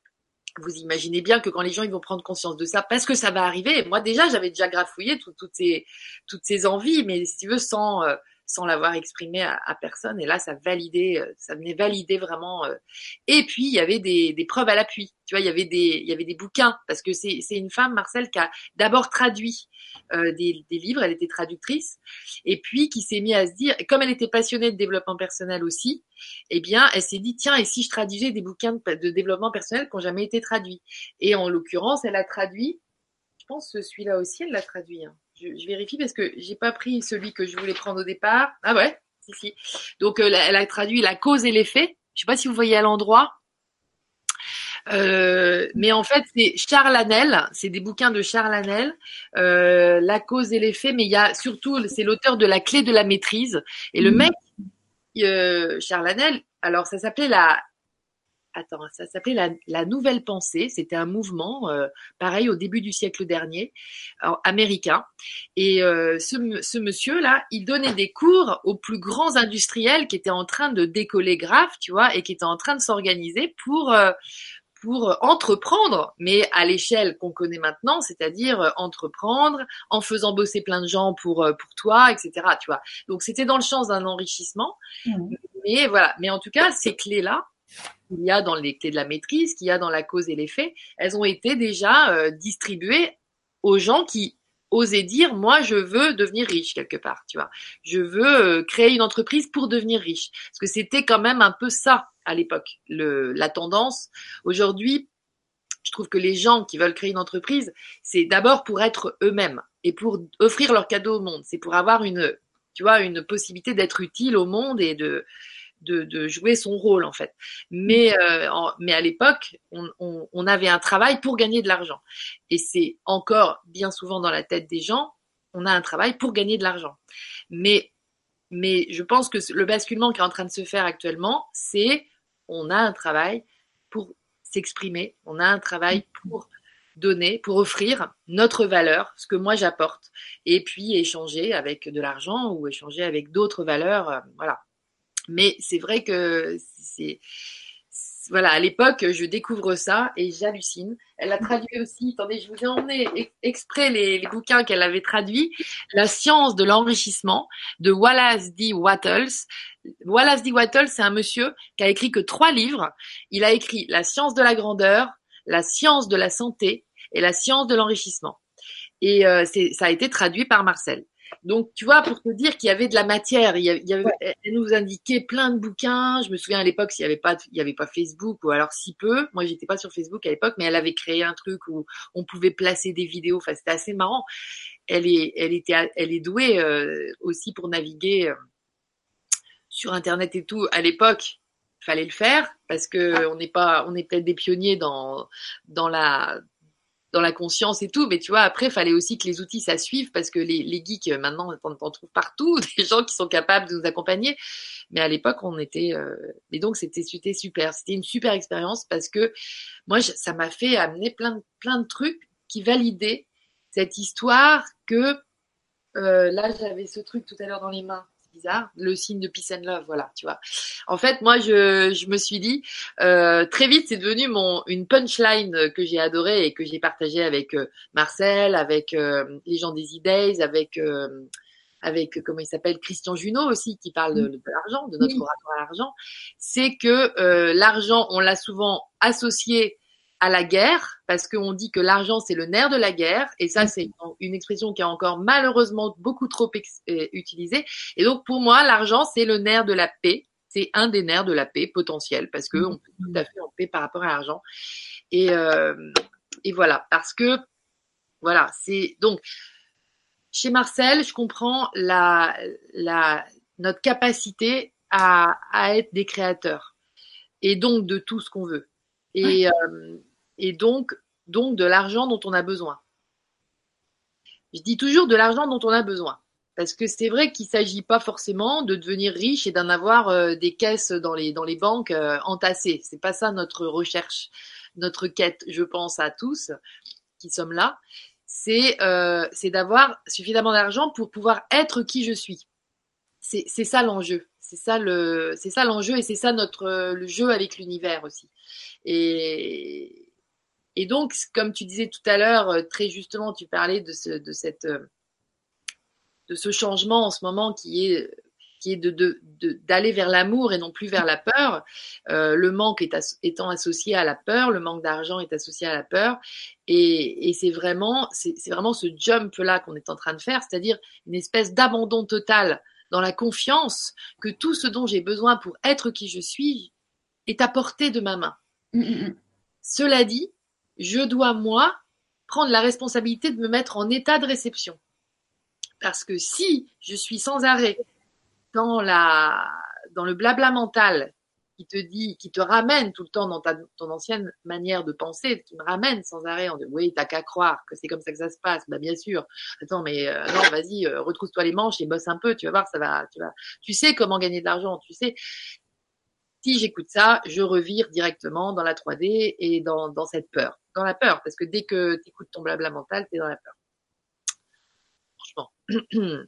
vous imaginez bien que quand les gens ils vont prendre conscience de ça, parce que ça va arriver. Moi déjà, j'avais déjà grafouillé toutes ces toutes ces envies, mais si tu veux sans euh, sans l'avoir exprimé à, personne. Et là, ça validait, euh, ça venait valider vraiment. Euh. Et puis il y avait des, preuves à l'appui. Tu vois, il y avait des il y avait des bouquins parce que c'est une femme, Marcel, qui a d'abord traduit euh, des, livres. Elle était traductrice et puis qui s'est mis à se dire, comme elle était passionnée de développement personnel aussi, eh bien, elle s'est dit tiens, et si je traduisais des bouquins de, développement personnel qui n'ont jamais été traduits? Et en l'occurrence, elle a traduit. Je pense celui-là aussi, elle l'a traduit. Hein je, vérifie parce que j'ai pas pris celui que je voulais prendre au départ. Ah ouais, si si. Donc euh, elle a traduit la cause et l'effet. Je sais pas si vous voyez à l'endroit. Euh, mais en fait, c'est Charles Hanel, c'est des bouquins de Charles Hanel, euh, La cause et l'effet, mais il y a surtout, c'est l'auteur de La clé de la maîtrise. Et le mmh. mec, Charles Hanel, alors ça s'appelait la attends, ça s'appelait la, Nouvelle Pensée. C'était un mouvement, euh, pareil, au début du siècle dernier, américain. Et euh, ce, monsieur-là, il donnait des cours aux plus grands industriels qui étaient en train de décoller grave, tu vois, et qui étaient en train de s'organiser pour euh, pour entreprendre, mais à l'échelle qu'on connaît maintenant, c'est-à-dire entreprendre en faisant bosser plein de gens pour pour toi, etc. Tu vois. Donc c'était dans le champ d'un enrichissement. Mmh. Mais voilà. Mais en tout cas, ces clés là, qu'il y a dans les clés de la maîtrise, qu'il y a dans la cause et l'effet, elles ont été déjà euh, distribuées aux gens qui osaient dire moi je veux devenir riche quelque part, tu vois. Je veux euh, créer une entreprise pour devenir riche parce que c'était quand même un peu ça à l'époque, la tendance. Aujourd'hui, je trouve que les gens qui veulent créer une entreprise, c'est d'abord pour être eux-mêmes et pour offrir leur cadeau au monde, c'est pour avoir une tu vois une possibilité d'être utile au monde et de de, jouer son rôle en fait. Mais, euh, mais à l'époque, on, avait un travail pour gagner de l'argent. Et c'est encore bien souvent dans la tête des gens, on a un travail pour gagner de l'argent. Mais, mais je pense que le basculement qui est en train de se faire actuellement, c'est on a un travail pour s'exprimer, on a un travail pour donner, pour offrir notre valeur, ce que moi j'apporte, et puis échanger avec de l'argent ou échanger avec d'autres valeurs, euh, voilà. Mais c'est vrai que c'est voilà, à l'époque, je découvre ça et j'hallucine. Elle a traduit aussi, attendez, je vous ai emmené exprès les, bouquins qu'elle avait traduits, La science de l'enrichissement de Wallace D. Wattles. Wallace D. Wattles, c'est un monsieur qui a écrit que trois livres. Il a écrit La science de la grandeur, La science de la santé et La science de l'enrichissement. Et euh, ça a été traduit par Marcel. Donc, tu vois, pour te dire qu'il y avait de la matière, il y avait, elle nous indiquait plein de bouquins. Je me souviens à l'époque s'il n'y avait pas, il y avait pas Facebook ou alors si peu. Moi, j'étais pas sur Facebook à l'époque, mais elle avait créé un truc où on pouvait placer des vidéos. Enfin, c'était assez marrant. Elle est, elle était, elle est douée euh, aussi pour naviguer euh, sur Internet et tout. À l'époque, fallait le faire parce que on n'est pas, on est peut-être des pionniers dans dans la dans la conscience et tout, mais tu vois, après, fallait aussi que les outils, ça suive, parce que les, les geeks, euh, maintenant, on en trouve partout, des gens qui sont capables de nous accompagner. Mais à l'époque, on était... Euh... Et donc, c'était super. C'était une super expérience, parce que moi, ça m'a fait amener plein plein de trucs qui validaient cette histoire que... Euh, là, j'avais ce truc tout à l'heure dans les mains bizarre, le signe de peace and love, voilà, tu vois. En fait, moi, je, je me suis dit, euh, très vite, c'est devenu mon une punchline que j'ai adorée et que j'ai partagée avec euh, Marcel, avec euh, les gens des e avec euh, avec comment il s'appelle Christian Junot aussi qui parle de, de l'argent, de notre rapport à l'argent, c'est que l'argent, on l'a souvent associé à la guerre, parce qu'on dit que l'argent c'est le nerf de la guerre, et ça c'est une expression qui est encore malheureusement beaucoup trop euh, utilisée. Et donc pour moi, l'argent c'est le nerf de la paix, c'est un des nerfs de la paix potentielle, parce qu'on peut tout à fait en paix par rapport à l'argent. Et, euh, et voilà, parce que voilà, c'est donc chez Marcel, je comprends la, la notre capacité à, à être des créateurs et donc de tout ce qu'on veut. Et, euh, et donc, donc de l'argent dont on a besoin. Je dis toujours de l'argent dont on a besoin. Parce que c'est vrai qu'il ne s'agit pas forcément de devenir riche et d'en avoir euh, des caisses dans les, dans les banques euh, entassées. C'est pas ça notre recherche, notre quête, je pense à tous qui sommes là. C'est euh, d'avoir suffisamment d'argent pour pouvoir être qui je suis. C'est ça l'enjeu. C'est ça le, l'enjeu et c'est ça notre le jeu avec l'univers aussi. Et, Et donc, comme tu disais tout à l'heure, très justement, tu parlais de ce, de cette, de ce changement en ce moment qui est qui est de, d'aller vers l'amour et non plus vers la peur. Euh, le manque est étant associé à la peur, le manque d'argent est associé à la peur, et, c'est vraiment, c'est, vraiment ce jump là qu'on est en train de faire, c'est-à-dire une espèce d'abandon total dans la confiance que tout ce dont j'ai besoin pour être qui je suis est à portée de ma main. Mm, mm, mm. Cela dit, je dois moi prendre la responsabilité de me mettre en état de réception. Parce que si je suis sans arrêt dans la dans le blabla mental qui te dit, qui te ramène tout le temps dans ton ancienne manière de penser, qui me ramène sans arrêt en disant oui, t'as qu'à croire que c'est comme ça que ça se passe. Bah bien sûr. Attends, mais euh, non, vas-y, euh, retrousse-toi les manches et bosse un peu. Tu vas voir, ça va. Tu vas. Tu sais comment gagner de l'argent. Tu sais. Si j'écoute ça, je revire directement dans la 3D et dans, cette peur, dans la peur, parce que dès que tu écoutes ton blabla mental, t'es dans la peur. Franchement.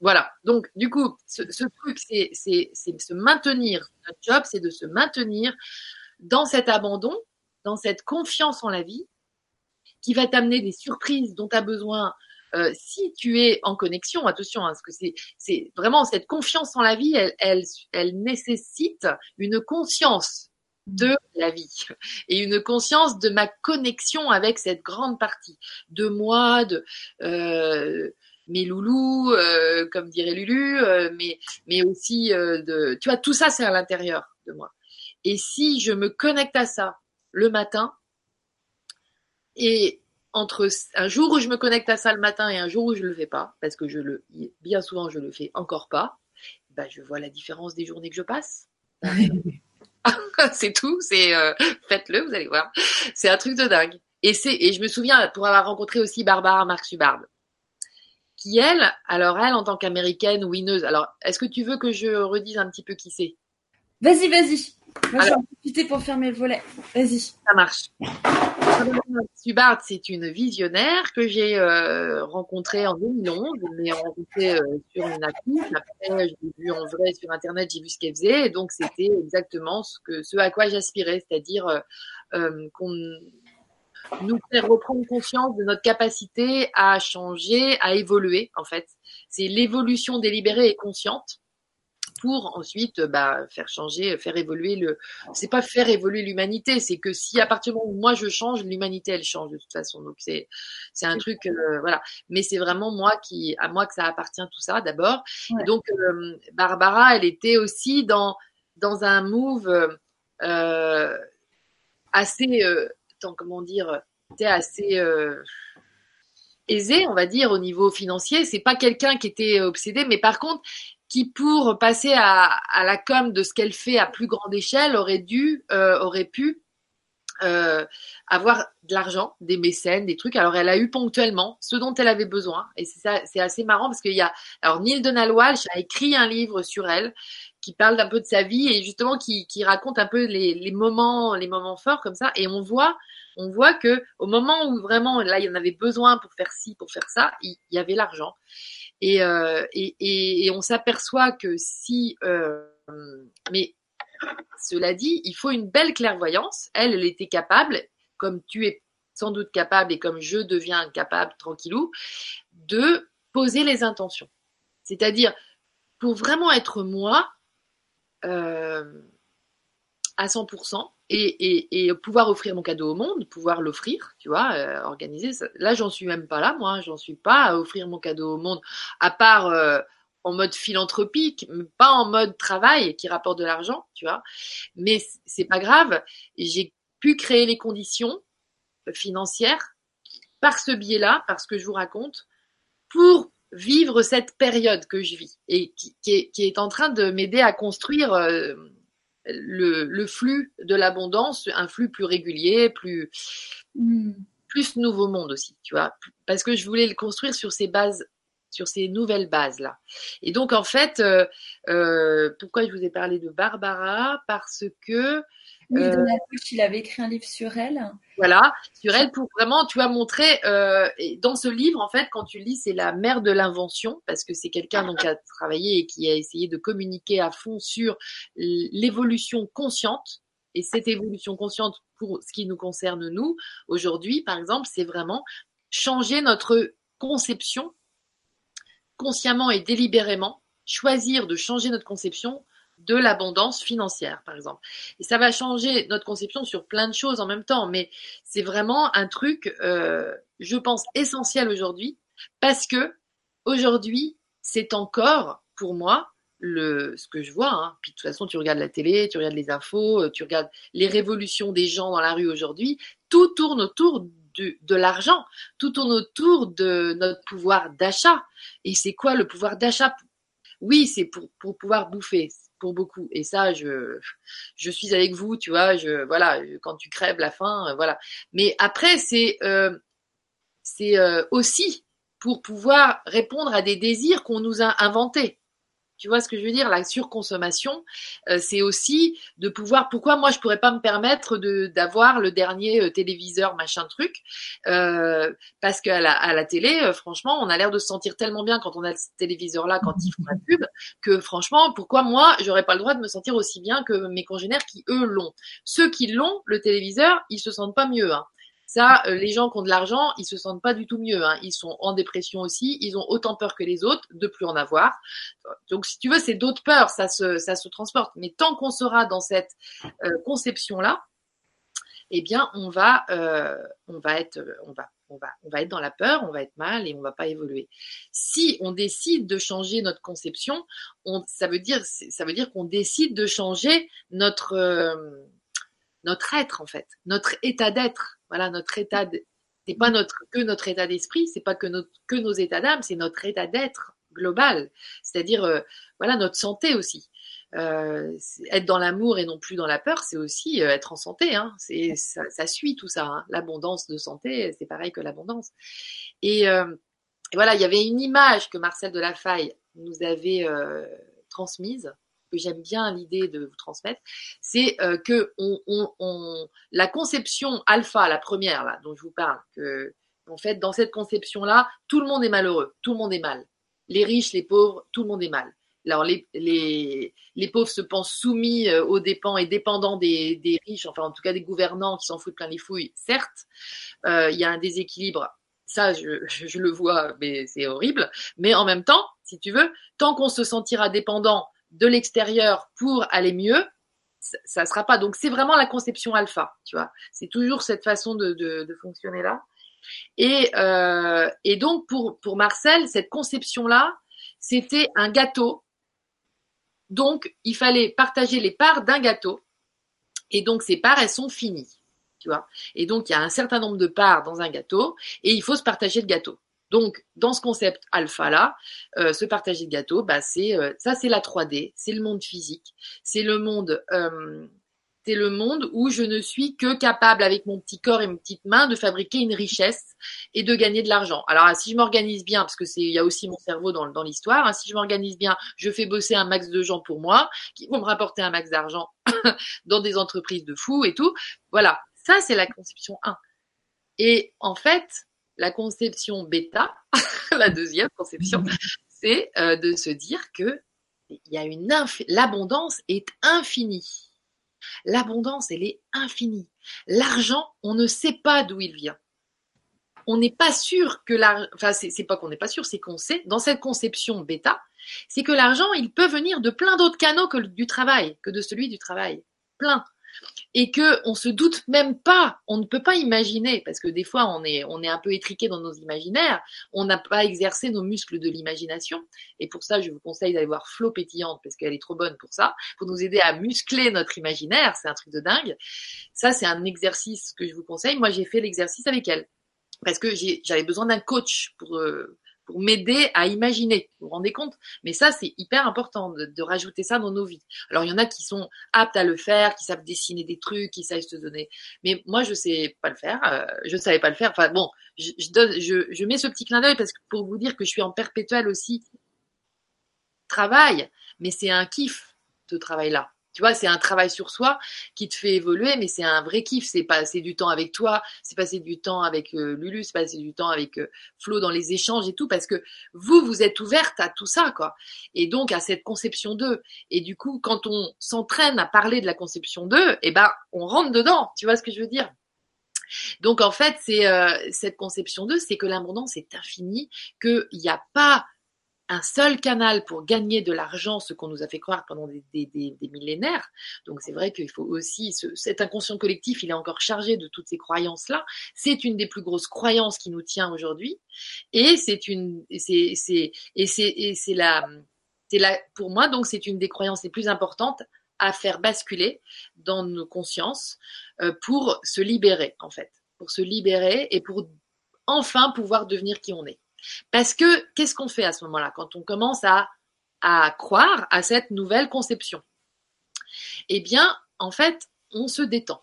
Voilà. Donc, du coup, ce, truc, c'est, c'est, c'est se maintenir. Notre job, c'est de se maintenir dans cet abandon, dans cette confiance en la vie, qui va t'amener des surprises dont tu as besoin euh, si tu es en connexion. Attention, hein, parce que c'est, c'est vraiment cette confiance en la vie, elle, elle, elle nécessite une conscience de la vie et une conscience de ma connexion avec cette grande partie de moi, de euh, mes loulous, euh, comme dirait Lulu, euh, mais, mais aussi de, tu vois, tout ça c'est à l'intérieur de moi. Et si je me connecte à ça le matin, et entre un jour où je me connecte à ça le matin et un jour où je le fais pas, parce que je le, bien souvent je le fais encore pas, bah je vois la différence des journées que je passe. c'est tout, c'est faites-le, vous allez voir. C'est un truc de dingue. Et c'est et je me souviens pour avoir rencontré aussi Barbara Marx Hubbard qui elle, alors elle en tant qu'américaine winneuse, alors est-ce que tu veux que je redise un petit peu qui c'est? Vas-y, vas-y. Moi, je vais en profiter pour fermer le volet. Vas-y. Ça marche. Subart, c'est une visionnaire que j'ai euh, rencontrée en 2011. Je l'ai rencontrée euh, sur une affiche. Après, je l'ai vue en vrai sur Internet, j'ai vu ce qu'elle faisait. Et donc, c'était exactement ce, que, ce à quoi j'aspirais, c'est-à-dire euh, euh qu'on nous faire reprendre conscience de notre capacité à changer, à évoluer en fait. C'est l'évolution délibérée et consciente pour ensuite bah, faire changer, faire évoluer le. C'est pas faire évoluer l'humanité, c'est que si à partir du moment où moi je change, l'humanité elle change de toute façon. Donc c'est c'est un truc euh, voilà. Mais c'est vraiment moi qui à moi que ça appartient tout ça d'abord. Donc euh, Barbara, elle était aussi dans dans un move euh, assez comment dire, était assez euh, aisé, on va dire, au niveau financier. C'est pas quelqu'un qui était obsédé, mais par contre, qui pour passer à, la com de ce qu'elle fait à plus grande échelle aurait dû, euh, aurait pu euh, avoir de l'argent, des mécènes, des trucs. Alors elle a eu ponctuellement ce dont elle avait besoin, et c'est assez marrant parce qu'il y a, alors Neil Donald Walsh a écrit un livre sur elle qui parle un peu de sa vie et justement qui, qui raconte un peu les, les, moments, les moments forts comme ça. Et on voit, on voit que au moment où vraiment là il y en avait besoin pour faire ci, pour faire ça, il, y avait l'argent. Et, euh, et, on s'aperçoit que si, euh, mais cela dit, il faut une belle clairvoyance. Elle, elle était capable, comme tu es sans doute capable et comme je deviens capable, tranquillou, de poser les intentions. C'est-à-dire, pour vraiment être moi, euh, à 100% et, et, pouvoir offrir mon cadeau au monde, pouvoir l'offrir, tu vois, euh, organiser. Là, j'en suis même pas là, moi, j'en suis pas à offrir mon cadeau au monde, à part euh, en mode philanthropique, pas en mode travail qui rapporte de l'argent, tu vois. Mais c'est pas grave, j'ai pu créer les conditions financières par ce biais-là, par ce que je vous raconte, pour vivre cette période que je vis et qui, est, en train de m'aider à construire euh, le, flux de l'abondance, un flux plus régulier, plus hmm. plus nouveau monde aussi, tu vois, parce que je voulais le construire sur ces bases sur ces nouvelles bases là. Et donc en fait, euh, euh, pourquoi je vous ai parlé de Barbara? Parce que euh, il avait écrit un livre sur elle. Voilà, sur elle pour vraiment, tu as montré euh, dans ce livre en fait, quand tu lis, c'est la mère de l'invention parce que c'est quelqu'un donc qui a travaillé et qui a essayé de communiquer à fond sur l'évolution consciente Et cette évolution consciente, pour ce qui nous concerne nous, aujourd'hui, par exemple, c'est vraiment changer notre conception consciemment et délibérément, choisir de changer notre conception de l'abondance financière, par exemple. Et ça va changer notre conception sur plein de choses en même temps, mais c'est vraiment un truc, euh, je pense, essentiel aujourd'hui, parce que aujourd'hui, c'est encore, pour moi, le, ce que je vois. Hein. Puis de toute façon, tu regardes la télé, tu regardes les infos, euh, tu regardes les révolutions des gens dans la rue aujourd'hui, tout tourne autour de l'argent, tout tourne autour de notre pouvoir d'achat. Et c'est quoi le pouvoir d'achat? Oui, c'est pour, pour pouvoir bouffer pour beaucoup. Et ça, je, je suis avec vous, tu vois. Je, voilà, quand tu crèves la faim, euh, voilà. Mais après, c'est, euh, c'est aussi pour pouvoir répondre à des désirs qu'on nous a inventés. Tu vois ce que je veux dire? La surconsommation, euh, c'est aussi de pouvoir. Pourquoi moi je pourrais pas me permettre de d'avoir le dernier euh, téléviseur machin truc euh, Parce qu'à la, à la télé, franchement, on a l'air de se sentir tellement bien quand on a ce téléviseur là, quand ils font la pub, que franchement, pourquoi moi j'aurais pas le droit de me sentir aussi bien que mes congénères qui eux l'ont? Ceux qui l'ont, le téléviseur, ils se sentent pas mieux. Hein. Ça, euh, les gens qui ont de l'argent, ils se sentent pas du tout mieux. Hein. Ils sont en dépression aussi. Ils ont autant peur que les autres de plus en avoir. Donc, si tu veux, c'est d'autres peurs. Ça se, transporte. Mais tant qu'on sera dans cette euh, conception-là, eh bien, on va, euh, être, dans la peur, on va être mal et on va pas évoluer. Si on décide de changer notre conception, on, ça veut dire, ça veut dire qu'on décide de changer notre notre être en fait, notre état d'être. Voilà, notre état. De... C'est pas notre que notre état d'esprit, c'est pas que notre que nos états d'âme, c'est notre état d'être global. C'est-à-dire euh, voilà notre santé aussi. Euh, être dans l'amour et non plus dans la peur, c'est aussi euh, être en santé. Hein. Ça, suit tout ça. Hein. L'abondance de santé, c'est pareil que l'abondance. Et, voilà, il y avait une image que Marcel de la Faille nous avait euh, transmise j'aime bien l'idée de vous transmettre, c'est euh, que la conception alpha, la première là, dont je vous parle, que en fait dans cette conception là, tout le monde est malheureux, tout le monde est mal. Les riches, les pauvres, tout le monde est mal. Alors les, pauvres se pensent soumis euh, aux dépens et dépendants des, riches, enfin en tout cas des gouvernants qui s'en foutent plein les fouilles, certes. Euh, il y a un déséquilibre ça, je, le vois, mais c'est horrible. Mais en même temps, si tu veux, tant qu'on se sentira dépendant de l'extérieur pour aller mieux, ça ne sera pas. Donc c'est vraiment la conception alpha, tu vois. C'est toujours cette façon de, fonctionner là. Et, euh, et donc pour, pour Marcel, cette conception-là, c'était un gâteau. Donc il fallait partager les parts d'un gâteau. Et donc ces parts, elles sont finies. Tu vois. Et donc il y a un certain nombre de parts dans un gâteau et il faut se partager le gâteau. Donc, dans ce concept alpha là, euh, ce partager de gâteau, bah c'est euh, ça, c'est la 3D, c'est le monde physique, c'est le monde, euh, c'est le monde où je ne suis que capable avec mon petit corps et mes petites mains de fabriquer une richesse et de gagner de l'argent. Alors, si je m'organise bien, parce que c'est, il y a aussi mon cerveau dans, dans l'histoire, hein, si je m'organise bien, je fais bosser un max de gens pour moi, qui vont me rapporter un max d'argent dans des entreprises de fous et tout. Voilà, ça c'est la conception 1. Et en fait, la conception bêta, la deuxième conception, c'est euh, de se dire que il y a une l'abondance est infinie. L'abondance, elle est infinie. L'argent, on ne sait pas d'où il vient. On n'est pas sûr que l'argent, enfin, c'est pas qu'on n'est pas sûr, c'est qu'on sait, dans cette conception bêta, c'est que l'argent, il peut venir de plein d'autres canaux que du travail, que de celui du travail. Plein et que on se doute même pas, on ne peut pas imaginer parce que des fois on est on est un peu étriqué dans nos imaginaires, on n'a pas exercé nos muscles de l'imagination et pour ça je vous conseille d'aller voir Flo pétillante parce qu'elle est trop bonne pour ça, pour nous aider à muscler notre imaginaire, c'est un truc de dingue. Ça c'est un exercice que je vous conseille. Moi j'ai fait l'exercice avec elle parce que j'avais besoin d'un coach pour euh, pour m'aider à imaginer. Vous vous rendez compte? Mais ça, c'est hyper important de, rajouter ça dans nos vies. Alors, il y en a qui sont aptes à le faire, qui savent dessiner des trucs, qui savent se donner. Mais moi, je sais pas le faire. Euh, je savais pas le faire. Enfin, bon, je, je, mets ce petit clin d'œil parce que pour vous dire que je suis en perpétuel aussi travail, mais c'est un kiff ce travail-là. Tu vois, c'est un travail sur soi qui te fait évoluer, mais c'est un vrai kiff. C'est passer du temps avec toi, c'est passer du temps avec euh, Lulu, c'est passer du temps avec euh, Flo dans les échanges et tout, parce que vous, vous êtes ouverte à tout ça, quoi. Et donc à cette conception d'eux. Et du coup, quand on s'entraîne à parler de la conception d'eux, eh ben, on rentre dedans. Tu vois ce que je veux dire? Donc en fait, c'est euh, cette conception d'eux, c'est que l'abondance est infinie, qu'il n'y a pas un seul canal pour gagner de l'argent, ce qu'on nous a fait croire pendant des, millénaires. Donc c'est vrai qu'il faut aussi, cet inconscient collectif, il est encore chargé de toutes ces croyances-là. C'est une des plus grosses croyances qui nous tient aujourd'hui, et c'est une, c'est, c'est, et c'est, et c'est la, c'est la, pour moi donc c'est une des croyances les plus importantes à faire basculer dans nos consciences euh, pour se libérer en fait, pour se libérer et pour enfin pouvoir devenir qui on est. Parce que qu'est-ce qu'on fait à ce moment-là quand on commence à, croire à cette nouvelle conception? Eh bien, en fait, on se détend.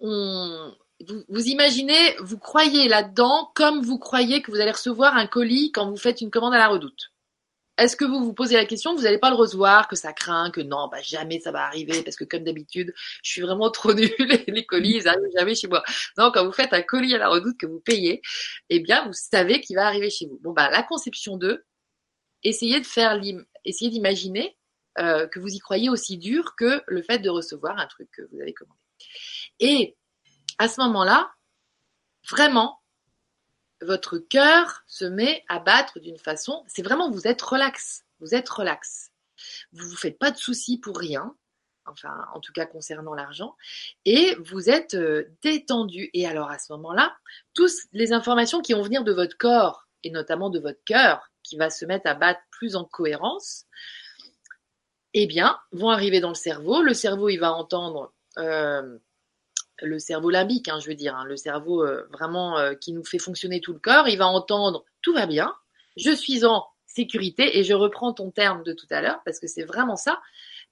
Vous, imaginez, vous croyez là-dedans comme vous croyez que vous allez recevoir un colis quand vous faites une commande à la redoute. Est-ce que vous vous posez la question, vous n'allez pas le recevoir, que ça craint, que non, bah jamais ça va arriver, parce que comme d'habitude, je suis vraiment trop nulle, les colis, ils arrivent jamais chez moi. Non, quand vous faites un colis à la redoute que vous payez, eh bien, vous savez qu'il va arriver chez vous. Bon, bah, la conception 2, essayez de faire, essayez d'imaginer euh, que vous y croyez aussi dur que le fait de recevoir un truc que vous avez commandé. Et à ce moment-là, vraiment, votre cœur se met à battre d'une façon, c'est vraiment vous êtes relax, vous êtes relax. Vous vous faites pas de soucis pour rien, enfin en tout cas concernant l'argent, et vous êtes euh, détendu. Et alors à ce moment-là, toutes les informations qui vont venir de votre corps et notamment de votre cœur, qui va se mettre à battre plus en cohérence, eh bien, vont arriver dans le cerveau. Le cerveau, il va entendre euh, le cerveau limbique, hein, je veux dire, hein, le cerveau euh, vraiment euh, qui nous fait fonctionner tout le corps, il va entendre tout va bien, je suis en sécurité et je reprends ton terme de tout à l'heure parce que c'est vraiment ça.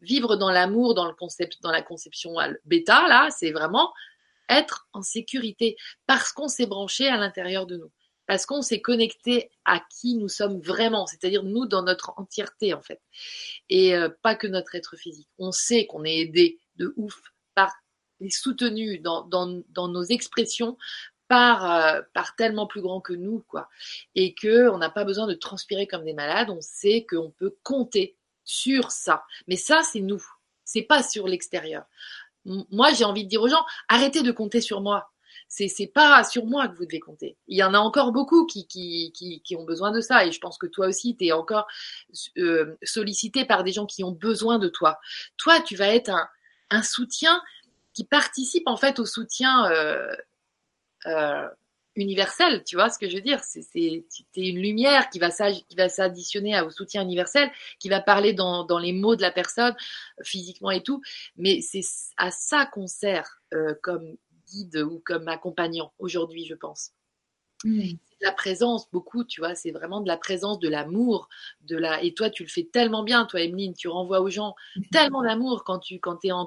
Vivre dans l'amour, dans le concept, dans la conception bêta, là, c'est vraiment être en sécurité parce qu'on s'est branché à l'intérieur de nous, parce qu'on s'est connecté à qui nous sommes vraiment, c'est-à-dire nous dans notre entièreté en fait, et euh, pas que notre être physique. On sait qu'on est aidé de ouf par soutenu dans, dans, nos expressions par, euh, par tellement plus grand que nous, quoi. Et que on n'a pas besoin de transpirer comme des malades, on sait qu'on peut compter sur ça. Mais ça, c'est nous. C'est pas sur l'extérieur. Moi, j'ai envie de dire aux gens, arrêtez de compter sur moi. C'est, c'est pas sur moi que vous devez compter. Il y en a encore beaucoup qui, qui, qui, qui ont besoin de ça. Et je pense que toi aussi, tu es encore euh, sollicité par des gens qui ont besoin de toi. Toi, tu vas être un, un soutien, qui participe en fait au soutien euh, euh, universel, tu vois ce que je veux dire? C'est une lumière qui va s'additionner au soutien universel, qui va parler dans, dans, les mots de la personne, physiquement et tout, mais c'est à ça qu'on sert euh, comme guide ou comme accompagnant aujourd'hui, je pense. Mmh la présence, beaucoup, tu vois, c'est vraiment de la présence, de l'amour, de la. Et toi, tu le fais tellement bien, toi, Emeline, tu renvoies aux gens mhm. tellement d'amour quand tu quand es en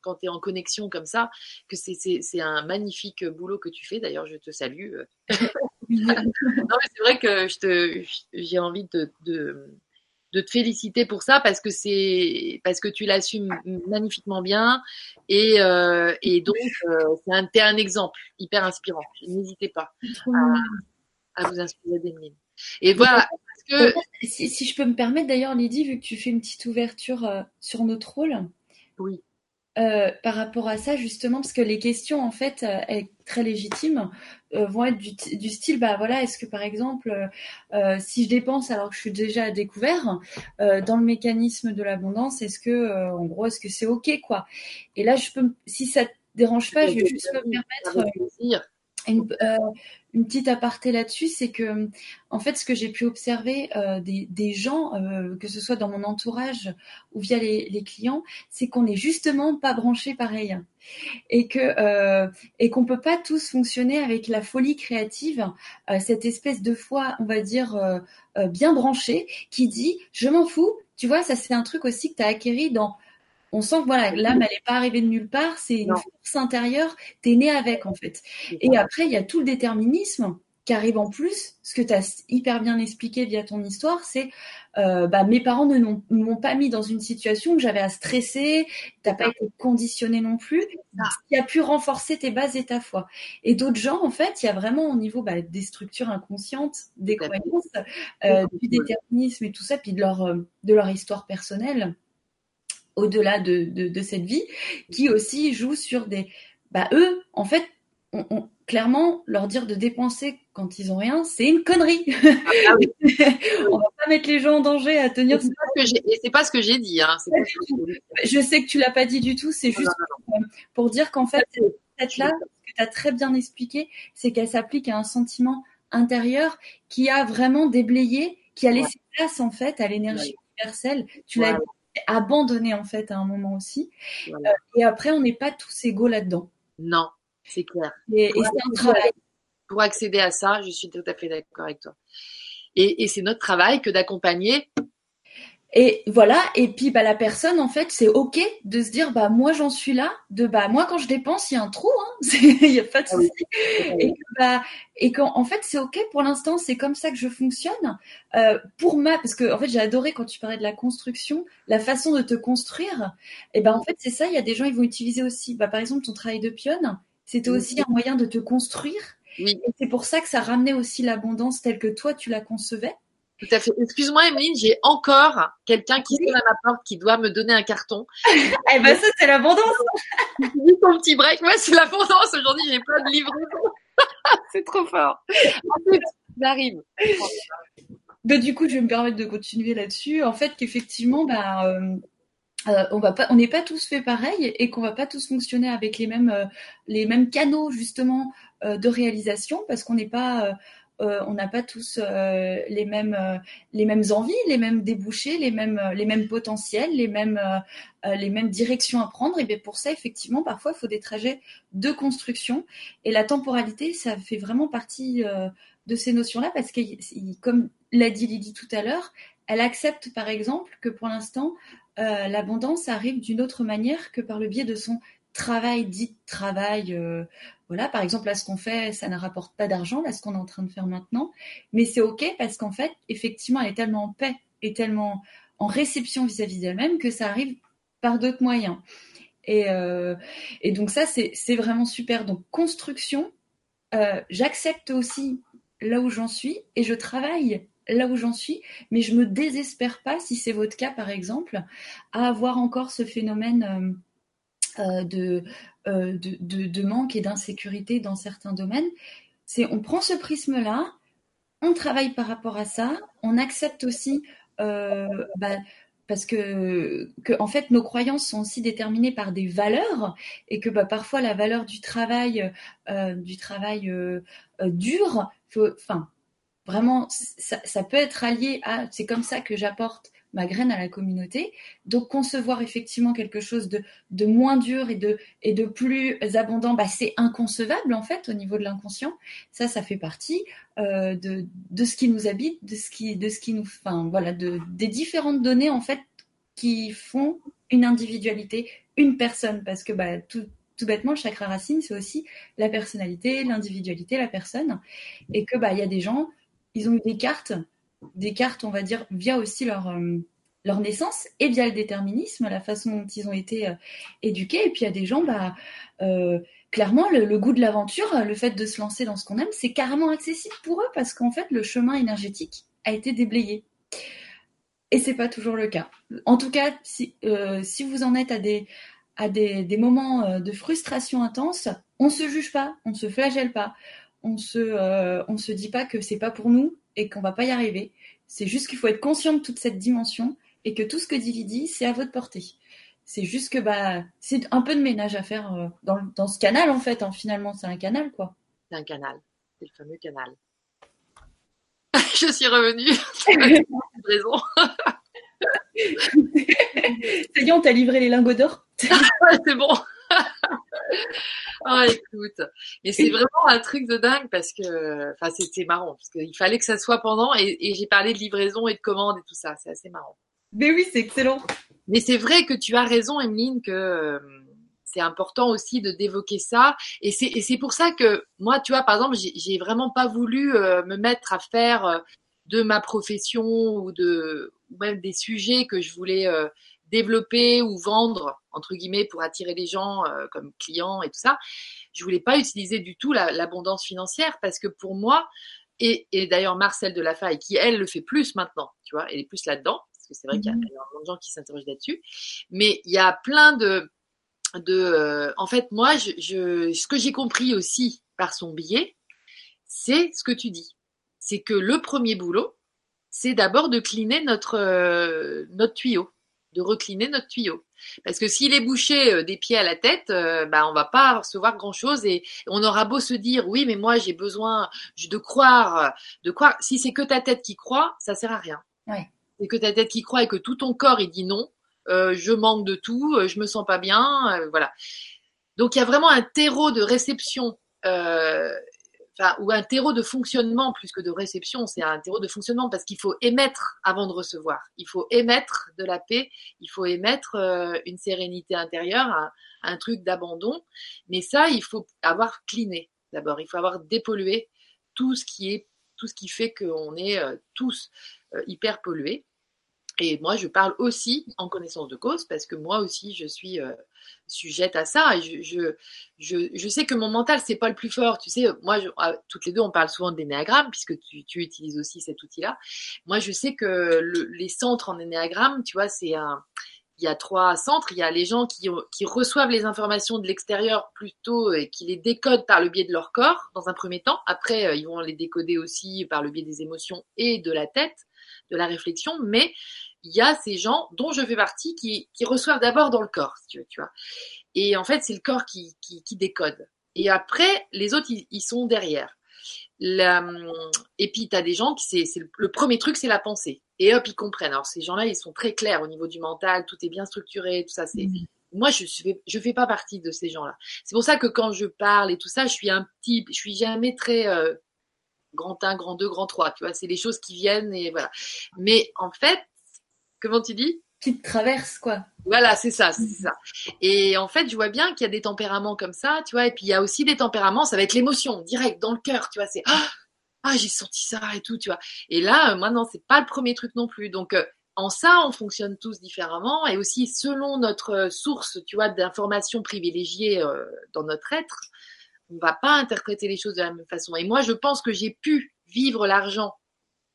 quand, es en connexion comme ça, que c'est un magnifique boulot que tu fais. D'ailleurs, je te salue. non, mais c'est vrai que j'ai envie de, de de te féliciter pour ça parce que c'est parce que tu l'assumes magnifiquement bien et, euh, et donc euh, c'est un, un exemple hyper inspirant. N'hésitez pas à, à, vous inspirer d'Emeline. Et voilà. Parce que... si, si, je peux me permettre d'ailleurs, Lydie, vu que tu fais une petite ouverture euh, sur notre rôle. Oui. Euh, par rapport à ça, justement, parce que les questions, en fait, euh, très légitimes, euh, vont être du, du, style, bah voilà, est-ce que par exemple, si je dépense alors que je suis déjà à découvert dans le mécanisme de l'abondance, est-ce que, en gros, est-ce que c'est ok, quoi? Et là, je peux, si ça te dérange pas, je vais juste me permettre une, euh, une, petite aparté là-dessus, c'est que en fait, ce que j'ai pu observer euh, des, gens, euh, que ce soit dans mon entourage ou via les, clients, c'est qu'on n'est justement pas branché pareil et que et qu'on peut pas tous fonctionner avec la folie créative, cette espèce de foi, on va dire bien branchée, qui dit je m'en fous. Tu vois, ça c'est un truc aussi que tu as acquéri dans on sent que voilà, l'âme, elle n'est pas arrivée de nulle part, c'est une force intérieure, tu es né avec en fait. Et après, il y a tout le déterminisme qui arrive en plus, ce que tu as hyper bien expliqué via ton histoire, c'est euh, bah, mes parents ne m'ont pas mis dans une situation où j'avais à stresser, t'as pas été conditionné non plus, ce qui a pu renforcer tes bases et ta foi. Et d'autres gens, en fait, il y a vraiment au niveau bah, des structures inconscientes, des croyances, euh, du déterminisme et tout ça, puis de leur, euh, de leur histoire personnelle, au-delà de, de, de, cette vie, qui aussi jouent sur des... Bah, eux, en fait, on, clairement, leur dire de dépenser quand ils ont rien, c'est une connerie. Ah, on va pas mettre les gens en danger à tenir. Et c'est pas ce que j'ai dit. Hein. Je sais que tu l'as pas dit du tout. C'est juste pour dire qu'en fait, cette là, ce que tu as très bien expliqué, c'est qu'elle s'applique à un sentiment intérieur qui a vraiment déblayé, qui a laissé place en fait à l'énergie universelle. Tu l'as abandonné en fait à un moment aussi. Euh, et après, on n'est pas tous égaux là-dedans. Non, c'est clair. Et, c'est un travail. Pour accéder à ça, je suis tout à fait d'accord avec toi. Et, et c'est notre travail que d'accompagner et voilà, et puis bah la personne en fait c'est ok de se dire bah moi j'en suis là, de bah moi quand je dépense il y a un trou, hein, il y a pas de ah souci, et que, bah et quand en fait c'est ok pour l'instant c'est comme ça que je fonctionne. Euh, pour ma parce que en fait j'ai adoré quand tu parlais de la construction, la façon de te construire. Et ben en fait c'est ça, il y a des gens ils vont utiliser aussi, bah par exemple ton travail de pionne, c'était aussi un moyen de te construire. Oui. Et c'est pour ça que ça ramenait aussi l'abondance telle que toi tu la concevais. Tout à fait. Excuse-moi, Emeline, j'ai encore quelqu'un qui sonne à ma porte qui doit me donner un carton. eh ben, ça, c'est l'abondance. Ton petit break. Moi, c'est l'abondance. Aujourd'hui, j'ai pas de livraison. c'est trop fort. ça arrive. Bah, du coup, je vais me permettre de continuer là-dessus. En fait, qu'effectivement, bah, euh, euh, on va pas, on n'est pas tous fait pareil et qu'on va pas tous fonctionner avec les mêmes, euh, les mêmes canaux justement de réalisation parce qu'on n'est pas euh, on n'a pas tous euh, les mêmes euh, les mêmes envies, les mêmes débouchés, les mêmes les mêmes potentiels, les mêmes les mêmes directions à prendre. Et bien pour ça, effectivement, parfois il faut des trajets de construction. Et la temporalité, ça fait vraiment partie de ces notions-là parce que, comme l'a dit Lydie tout à l'heure, elle accepte par exemple que pour l'instant l'abondance arrive d'une autre manière que par le biais de son travail dit travail voilà, par exemple, là, ce qu'on fait, ça ne rapporte pas d'argent, là, ce qu'on est en train de faire maintenant. Mais c'est OK parce qu'en fait, effectivement, elle est tellement en paix et tellement en réception vis-à-vis d'elle-même que ça arrive par d'autres moyens. Et, euh, et donc ça, c'est vraiment super. Donc construction, euh, j'accepte aussi là où j'en suis et je travaille là où j'en suis, mais je me désespère pas, si c'est votre cas par exemple, à avoir encore ce phénomène euh, euh de euh, de, manque et d'insécurité dans certains domaines. C'est on prend ce prisme-là, on travaille par rapport à ça, on accepte aussi euh, bah, parce que, en fait nos croyances sont aussi déterminées par des valeurs et que bah, parfois la valeur du travail du travail dur enfin vraiment ça, ça, peut être allié à c'est comme ça que j'apporte ma graine à la communauté. Donc concevoir effectivement quelque chose de, moins dur et de, plus abondant, bah, c'est inconcevable en fait au niveau de l'inconscient. Ça, ça fait partie euh, de, ce qui nous habite, de ce qui, de ce qui nous, enfin voilà, de, des différentes données en fait qui font une individualité, une personne, parce que bah, tout, tout bêtement, le chakra racine, c'est aussi la personnalité, l'individualité, la personne, et que bah il y a des gens, ils ont eu des cartes des cartes, on va dire, via aussi leur, euh, leur naissance et via le déterminisme, la façon dont ils ont été euh, éduqués. Et puis il y a des gens, bah, euh, clairement, le, goût de l'aventure, le fait de se lancer dans ce qu'on aime, c'est carrément accessible pour eux parce qu'en fait, le chemin énergétique a été déblayé. Et c'est pas toujours le cas. En tout cas, si, si vous en êtes à des, à des, des moments de frustration intense, on se juge pas, on se flagelle pas, on se, on se dit pas que c'est pas pour nous, et qu'on va pas y arriver. C'est juste qu'il faut être conscient de toute cette dimension et que tout ce que dit dit, c'est à votre portée. C'est juste que bah c'est un peu de ménage à faire euh, dans, dans ce canal en fait. Hein. Finalement, c'est un canal quoi. C'est un canal. C'est le fameux canal. Je suis revenue. raison. c'est bien, on t'a livré les lingots d'or. c'est bon. Oh, écoute. Et c'est vraiment un truc de dingue parce que, enfin, c'était marrant parce qu'il fallait que ça soit pendant et, j'ai parlé de livraison et de commande et tout ça. C'est assez marrant. Mais oui, c'est excellent. Mais c'est vrai que tu as raison, Emeline, que, c'est important aussi de d'évoquer ça. Et c'est et c'est pour ça que moi, tu vois, par exemple, j'ai vraiment pas voulu euh, me mettre à faire euh, de ma profession ou de ou même des sujets que je voulais euh, développer ou vendre entre guillemets pour attirer les gens comme clients et tout ça. Je voulais pas utiliser du tout l'abondance financière parce que pour moi et, et d'ailleurs Marcel de Lafaille qui elle le fait plus maintenant, tu vois, elle est plus là-dedans parce que c'est vrai qu'il y a mmh énormément de gens qui s'interrogent là-dessus. Mais il y a plein de de, euh, en fait, moi, je, je ce que j'ai compris aussi par son billet, c'est ce que tu dis. C'est que le premier boulot, c'est d'abord de cliner notre, euh, notre tuyau, de recliner notre tuyau. Parce que s'il est bouché euh, des pieds à la tête, bah, on va pas recevoir grand chose et on aura beau se dire oui, mais moi j'ai besoin de croire, de croire. Si c'est que ta tête qui croit, ça sert à rien. Ouais. C'est que ta tête qui croit et que tout ton corps il dit non. Euh, je manque de tout, euh, je me sens pas bien, euh, voilà. Donc il y a vraiment un terreau de réception, enfin ou un terreau de fonctionnement plus que de réception, c'est un terreau de fonctionnement parce qu'il faut émettre avant de recevoir. Il faut émettre de la paix, il faut émettre une sérénité intérieure, un, truc d'abandon. Mais ça, il faut avoir cliné d'abord. Il faut avoir dépollué tout ce qui est tout ce qui fait qu'on est tous hyper pollués. Et moi, je parle aussi en connaissance de cause parce que moi aussi, je suis euh, sujette à ça. Je, je, je, je, sais que mon mental, c'est pas le plus fort. Tu sais, moi, je, ah, toutes les deux, on parle souvent d'énéagramme puisque tu, tu, utilises aussi cet outil-là. Moi, je sais que le, les centres en énéagramme, tu vois, c'est un. Il y a trois centres. Il y a les gens qui, qui reçoivent les informations de l'extérieur plutôt et qui les décodent par le biais de leur corps dans un premier temps. Après, euh, ils vont les décoder aussi par le biais des émotions et de la tête, de la réflexion. Mais il y a ces gens dont je fais partie qui, qui reçoivent d'abord dans le corps, si tu veux, tu vois. Et en fait, c'est le corps qui, qui, qui, décode. Et après, les autres, ils, sont derrière. et puis, tu as des gens qui, c'est, le, premier truc, c'est la pensée. Et hop, ils comprennent. Alors, ces gens-là, ils sont très clairs au niveau du mental, tout est bien structuré, tout ça. C'est, mmh. Moi, je ne je fais pas partie de ces gens-là. C'est pour ça que quand je parle et tout ça, je suis un petit, je suis jamais très euh, grand 1, grand 2, grand 3. Tu vois, c'est les choses qui viennent et voilà. Mais en fait, Comment tu dis? Qui te traverse, quoi. Voilà, c'est ça, c'est ça. Et en fait, je vois bien qu'il y a des tempéraments comme ça, tu vois. Et puis il y a aussi des tempéraments, ça va être l'émotion, direct dans le cœur, tu vois. C'est ah, ah, j'ai senti ça et tout, tu vois. Et là, euh, moi non, c'est pas le premier truc non plus. Donc euh, en ça, on fonctionne tous différemment et aussi selon notre euh, source, tu vois, d'informations privilégiées dans notre être, on va pas interpréter les choses de la même façon. Et moi, je pense que j'ai pu vivre l'argent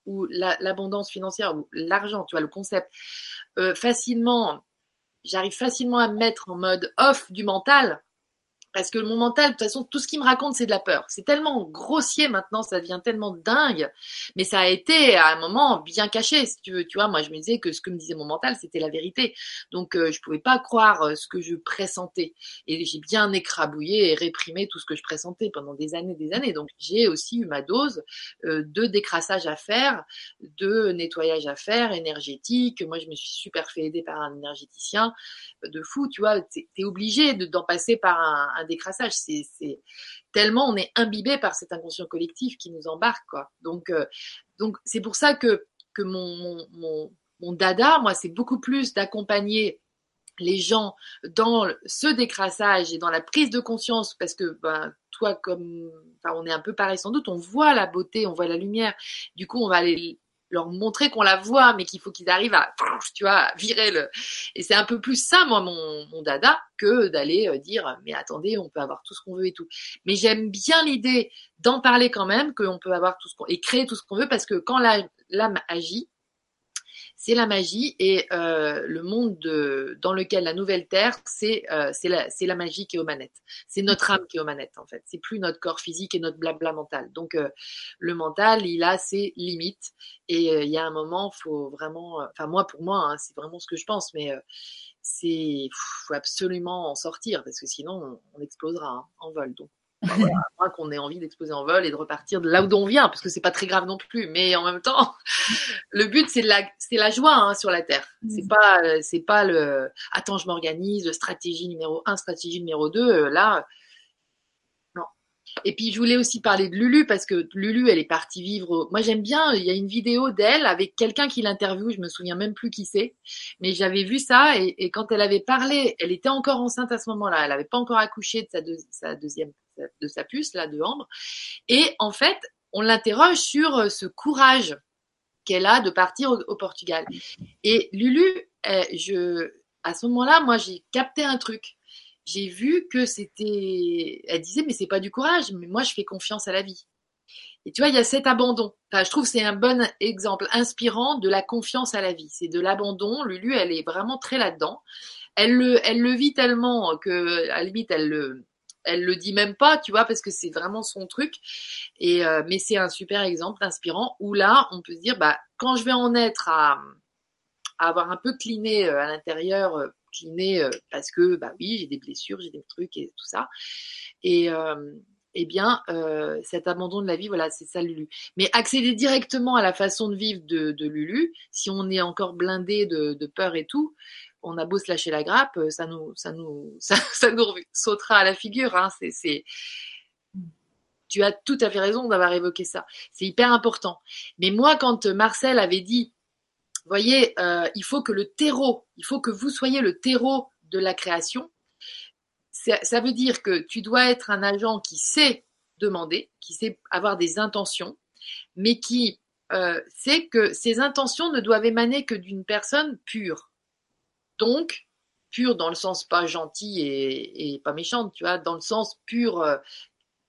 ou l'abondance financière ou l'argent, tu vois, le concept, euh, facilement, j'arrive facilement à me mettre en mode off du mental parce que mon mental, de toute façon, tout ce qu'il me raconte, c'est de la peur. C'est tellement grossier maintenant, ça devient tellement dingue. Mais ça a été à un moment bien caché, si tu veux. Tu vois, moi, je me disais que ce que me disait mon mental, c'était la vérité. Donc, euh, je pouvais pas croire euh, ce que je pressentais. Et j'ai bien écrabouillé et réprimé tout ce que je pressentais pendant des années, des années. Donc, j'ai aussi eu ma dose euh, de décrassage à faire, de nettoyage à faire, énergétique. Moi, je me suis super fait aider par un énergéticien de fou. Tu vois, t'es es obligé d'en passer par un décrassage. C'est tellement on est imbibé par cet inconscient collectif qui nous embarque, quoi. Donc, euh, donc c'est pour ça que que mon, mon, mon, dada, moi, c'est beaucoup plus d'accompagner les gens dans ce décrassage et dans la prise de conscience, parce que ben, toi, comme enfin, on est un peu pareil sans doute, on voit la beauté, on voit la lumière. Du coup, on va aller leur montrer qu'on la voit, mais qu'il faut qu'ils arrivent à, tu vois, virer le. Et c'est un peu plus ça, moi, mon, mon dada, que d'aller euh, dire, mais attendez, on peut avoir tout ce qu'on veut et tout. Mais j'aime bien l'idée d'en parler quand même, qu'on peut avoir tout ce qu'on et créer tout ce qu'on veut, parce que quand l'âme agit, c'est la magie et euh, le monde de, dans lequel la nouvelle terre, c'est euh, la, la magie qui est aux manettes. C'est notre âme qui est aux manettes en fait. C'est plus notre corps physique et notre blabla mental. Donc euh, le mental, il a ses limites et euh, il y a un moment, faut vraiment, enfin moi pour moi, hein, c'est vraiment ce que je pense, mais c'est faut absolument en sortir parce que sinon on, explosera hein, en vol. Donc qu'on ait envie d'exploser en vol et de repartir de là où on vient, parce que c'est pas très grave non plus. Mais en même temps, le but c'est la, c'est la joie hein, sur la terre. C'est mm. pas, c'est pas le, attends, je m'organise, stratégie numéro un, stratégie numéro deux. Euh, là, non. Et puis je voulais aussi parler de Lulu parce que Lulu, elle est partie vivre. Moi, j'aime bien. Il y a une vidéo d'elle avec quelqu'un qui l'interviewe. Je me souviens même plus qui c'est, mais j'avais vu ça. Et, quand elle avait parlé, elle était encore enceinte à ce moment-là. Elle n'avait pas encore accouché de sa, sa, deuxième de sa puce là de Ambre. Et en fait, on l'interroge sur euh, ce courage qu'elle a de partir au, Portugal. Et Lulu, je, à ce moment-là, moi, j'ai capté un truc j'ai vu que c'était. Elle disait, mais c'est pas du courage, mais moi je fais confiance à la vie. Et tu vois, il y a cet abandon. Je trouve que c'est un bon exemple inspirant de la confiance à la vie. C'est de l'abandon. Lulu, elle est vraiment très là-dedans. Elle le, elle le vit tellement que, à la limite, elle le, elle le dit même pas, tu vois, parce que c'est vraiment son truc. Et euh, mais c'est un super exemple inspirant où là, on peut se dire, bah, quand je vais en être à, avoir un peu cliné euh, à l'intérieur euh, euh, parce que bah oui j'ai des blessures, j'ai des trucs et tout ça. Et eh bien, cet abandon de la vie, voilà, c'est ça Lulu. Mais accéder directement à la façon de vivre de, Lulu, si on est encore blindé de, peur et tout, on a beau se lâcher la grappe, ça nous, ça nous, ça, nous sautera à la figure. Hein. C'est, c'est, tu as tout à fait raison d'avoir évoqué ça. C'est hyper important. Mais moi, quand Marcel avait dit voyez, euh, il faut que le terreau, il faut que vous soyez le terreau de la création. Ça veut dire que tu dois être un agent qui sait demander, qui sait avoir des intentions, mais qui euh, sait que ces intentions ne doivent émaner que d'une personne pure. Donc, pure dans le sens pas gentil et, pas méchante, tu vois, dans le sens pur, euh,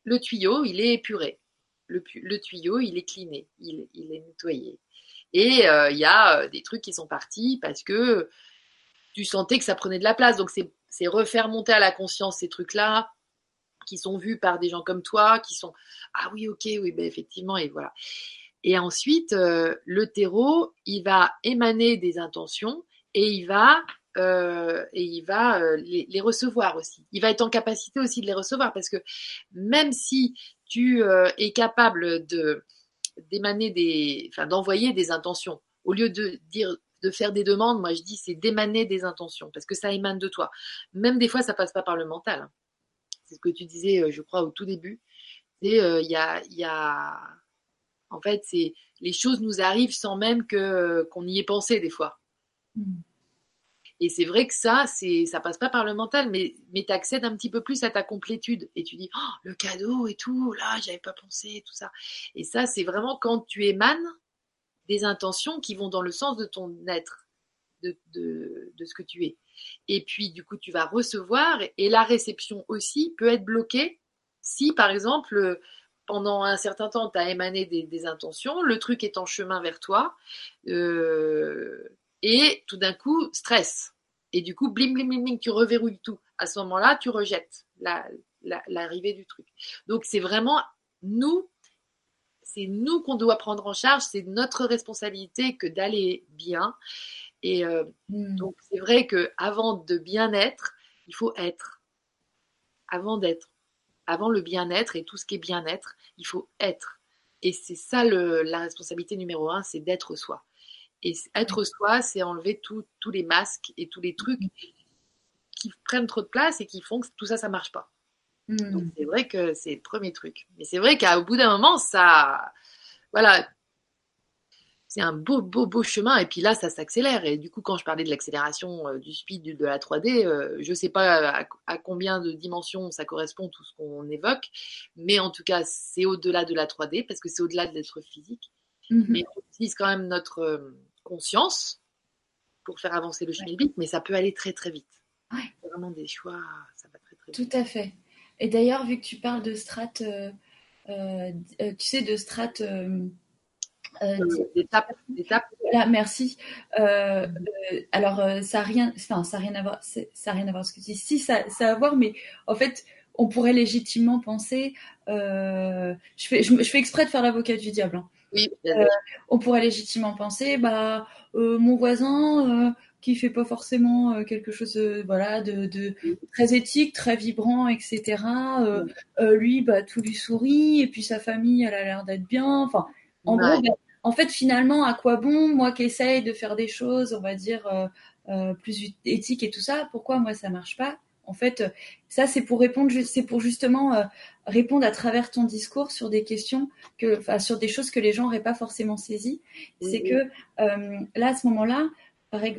le tuyau, il est épuré. Le, tuyau, il est cliné, il est nettoyé. Et euh, il y a euh, des trucs qui sont partis parce que tu sentais que ça prenait de la place. Donc c'est refaire monter à la conscience ces trucs-là qui sont vus par des gens comme toi, qui sont ah oui ok oui ben effectivement et voilà. Et ensuite le terreau il va émaner des intentions et il va et il va les, les, recevoir aussi. Il va être en capacité aussi de les recevoir parce que même si tu es capable de d'émaner des, enfin, d'envoyer des intentions. Au lieu de dire, de faire des demandes, moi je dis c'est d'émaner des intentions parce que ça émane de toi. Même des fois, ça passe pas par le mental. Hein. C'est ce que tu disais, euh, je crois, au tout début. Euh, il y a, y a, en fait, c'est, les choses nous arrivent sans même que, qu'on y ait pensé des fois. Et c'est vrai que ça, c'est, ça passe pas par le mental, mais, mais tu accèdes un petit peu plus à ta complétude et tu dis, oh, le cadeau et tout, là, j'avais pas pensé, tout ça. Et ça, c'est vraiment quand tu émanes des intentions qui vont dans le sens de ton être, de, de, de ce que tu es. Et puis, du coup, tu vas recevoir et la réception aussi peut être bloquée si, par exemple, pendant un certain temps, tu as émané des, des, intentions, le truc est en chemin vers toi, euh, et tout d'un coup, stress. Et du coup, blim, blim, blim, blim, tu reverrouilles tout. À ce moment-là, tu rejettes l'arrivée du truc. Donc, c'est vraiment nous, c'est nous qu'on doit prendre en charge, c'est notre responsabilité que d'aller bien. Et euh, hmm. donc, c'est vrai que avant de bien être, il faut être. Avant d'être. Avant le bien-être et tout ce qui est bien-être, il faut être. Et c'est ça la responsabilité numéro un, c'est d'être soi. Et être soi, c'est enlever tous les masques et tous les trucs qui prennent trop de place et qui font que tout ça, ça marche pas. Hmm. Donc c'est vrai que c'est le premier truc. Mais c'est vrai qu'au bout d'un moment, ça, voilà, c'est un beau, beau, beau chemin. Et puis là, ça s'accélère. Et du coup, quand je parlais de l'accélération euh, du speed de la 3D, euh, je ne sais pas à, combien de dimensions ça correspond tout ce qu'on évoque, mais en tout cas, c'est au-delà de la 3D parce que c'est au-delà de l'être physique. Mhm. Mais on utilise quand même notre euh, conscience pour faire avancer le schmilblick, mais ça peut aller très très vite. Ouais. Vraiment des choix, ça va très très vite. Tout à fait. Et d'ailleurs, vu que tu parles de strat, euh, euh, euh tu sais, de strat. Euh, euh, d'étape, Voilà, merci. alors, ça n'a rien, enfin, ça rien à voir, ça rien à voir ce que tu dis. Si, ça, ça a à voir, mais en fait, on pourrait légitimement penser. je fais, je, fais exprès de faire l'avocat du diable. Hein. Euh, on pourrait légitimement penser, bah, euh, mon voisin euh, qui fait pas forcément quelque chose, voilà, de, très éthique, très vibrant, etc. lui, bah, tout lui sourit, et puis sa famille, elle a l'air d'être bien. Enfin, en gros, bah, en fait, finalement, à quoi bon, moi qui essaye de faire des choses, on va dire, plus éthiques et tout ça, pourquoi moi ça marche pas? En fait, ça c'est pour répondre, c'est pour justement euh, répondre à travers ton discours sur des questions que, enfin, sur des choses que les gens n'auraient pas forcément saisies. C'est que euh, là, à ce moment-là,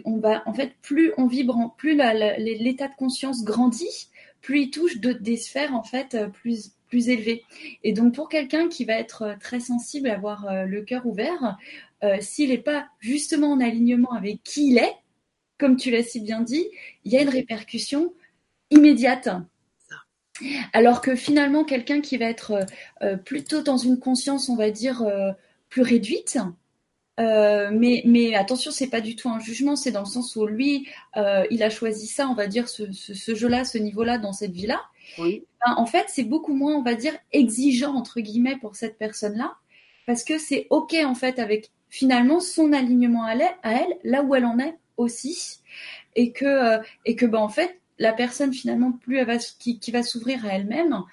on va, en fait, plus on vibre, plus l'état de conscience grandit, plus il touche des sphères en fait plus plus élevées. Et donc pour quelqu'un qui va être très sensible, avoir le cœur ouvert, s'il n'est pas justement en alignement avec qui il est, comme tu l'as si bien dit, il y a une répercussion immédiate. Alors que finalement, quelqu'un qui va être euh, plutôt dans une conscience, on va dire, euh, plus réduite, euh, mais, mais attention, c'est pas du tout un jugement, c'est dans le sens où lui, il a choisi ça, on va dire, ce, jeu-là, ce niveau-là, dans cette vie-là. Oui. Ben, en fait, c'est beaucoup moins, on va dire, exigeant, entre guillemets, pour cette personne-là, parce que c'est OK, en fait, avec finalement son alignement à elle, là où elle en est aussi, et que, et que ben, en fait, la personne finalement plus elle va, qui, va s'ouvrir à elle-même,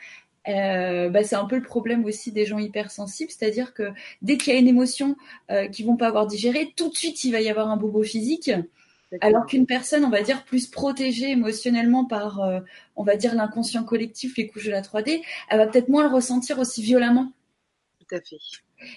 euh, bah, c'est un peu le problème aussi des gens hypersensibles, c'est-à-dire que dès qu'il y a une émotion euh, qu'ils vont pas avoir digérée, tout de suite il va y avoir un bobo physique. Alors qu'une personne, on va dire, plus protégée émotionnellement par, euh, on va dire, l'inconscient collectif, les couches de la 3D, elle va peut-être moins le ressentir aussi violemment. Tout à fait.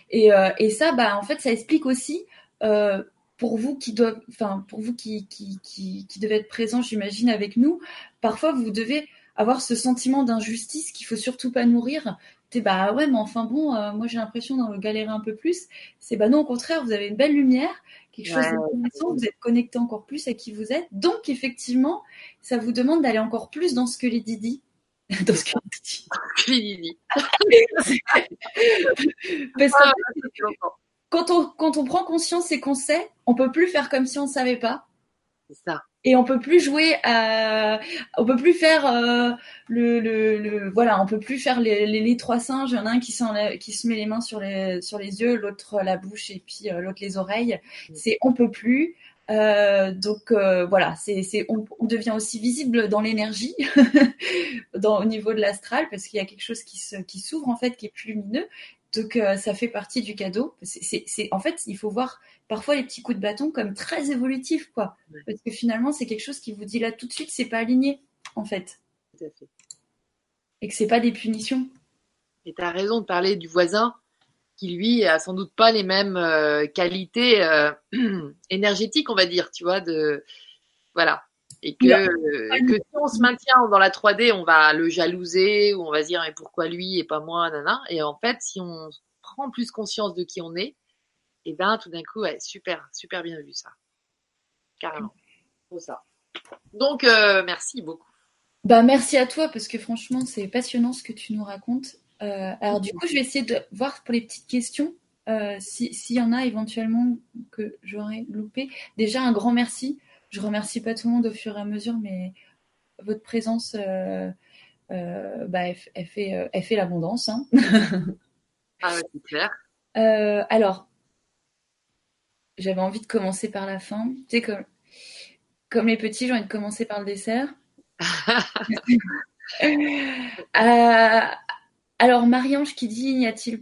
Et, euh, et ça, bah, en fait, ça explique aussi euh, pour vous qui doivent, enfin pour vous qui, qui, qui, qui devez être présents, j'imagine, avec nous, parfois vous devez avoir ce sentiment d'injustice qu'il faut surtout pas nourrir. T'es bah ouais, mais enfin bon, euh, moi j'ai l'impression d'en galérer un peu plus. C'est bah non, au contraire, vous avez une belle lumière, quelque chose d'intéressant, vous êtes connecté encore plus à qui vous êtes. Donc effectivement, ça vous demande d'aller encore plus dans ce que les Didi dans ce que les dit. Parce que ah, quand on, quand on prend conscience et qu'on sait, on peut plus faire comme si on savait pas. C'est ça. Et on peut plus jouer à, on peut plus faire euh, le, le, le, voilà, on peut plus faire les, les, les trois singes. Il y en a un qui, qui se met les mains sur les, sur les yeux, l'autre la bouche et puis euh, l'autre les oreilles. Mm. C'est on peut plus. Euh, donc euh, voilà, c'est, c'est on, on, devient aussi visible dans l'énergie, dans au niveau de l'astral, parce qu'il y a quelque chose qui se, qui s'ouvre en fait, qui est plus lumineux. Donc euh, ça fait partie du cadeau. C'est, en fait, il faut voir parfois les petits coups de bâton comme très évolutifs, quoi. Parce que finalement, c'est quelque chose qui vous dit là tout de suite, c'est pas aligné, en fait. Tout à fait. Et que c'est pas des punitions. Et tu as raison de parler du voisin qui lui a sans doute pas les mêmes euh, qualités euh, énergétiques, on va dire, tu vois, de voilà. Et que, que si on se maintient dans la 3D, on va le jalouser ou on va se dire mais pourquoi lui et pas moi, nana. Et en fait, si on prend plus conscience de qui on est, et eh ben tout d'un coup, ouais, super, super bien vu ça, carrément. Pour ça. Donc euh, merci beaucoup. Bah merci à toi parce que franchement c'est passionnant ce que tu nous racontes. Euh, alors du coup je vais essayer de voir pour les petites questions euh, s'il y en a éventuellement que j'aurais loupé. Déjà un grand merci je remercie pas tout le monde au fur et à mesure, mais votre présence, euh, euh, bah, elle, fait, euh, elle fait l'abondance. Hein. ah c'est clair. alors, j'avais envie de commencer par la fin. Tu sais, comme, comme les petits, j'ai envie de commencer par le dessert. alors, Marie-Ange qui dit, n'y a-t-il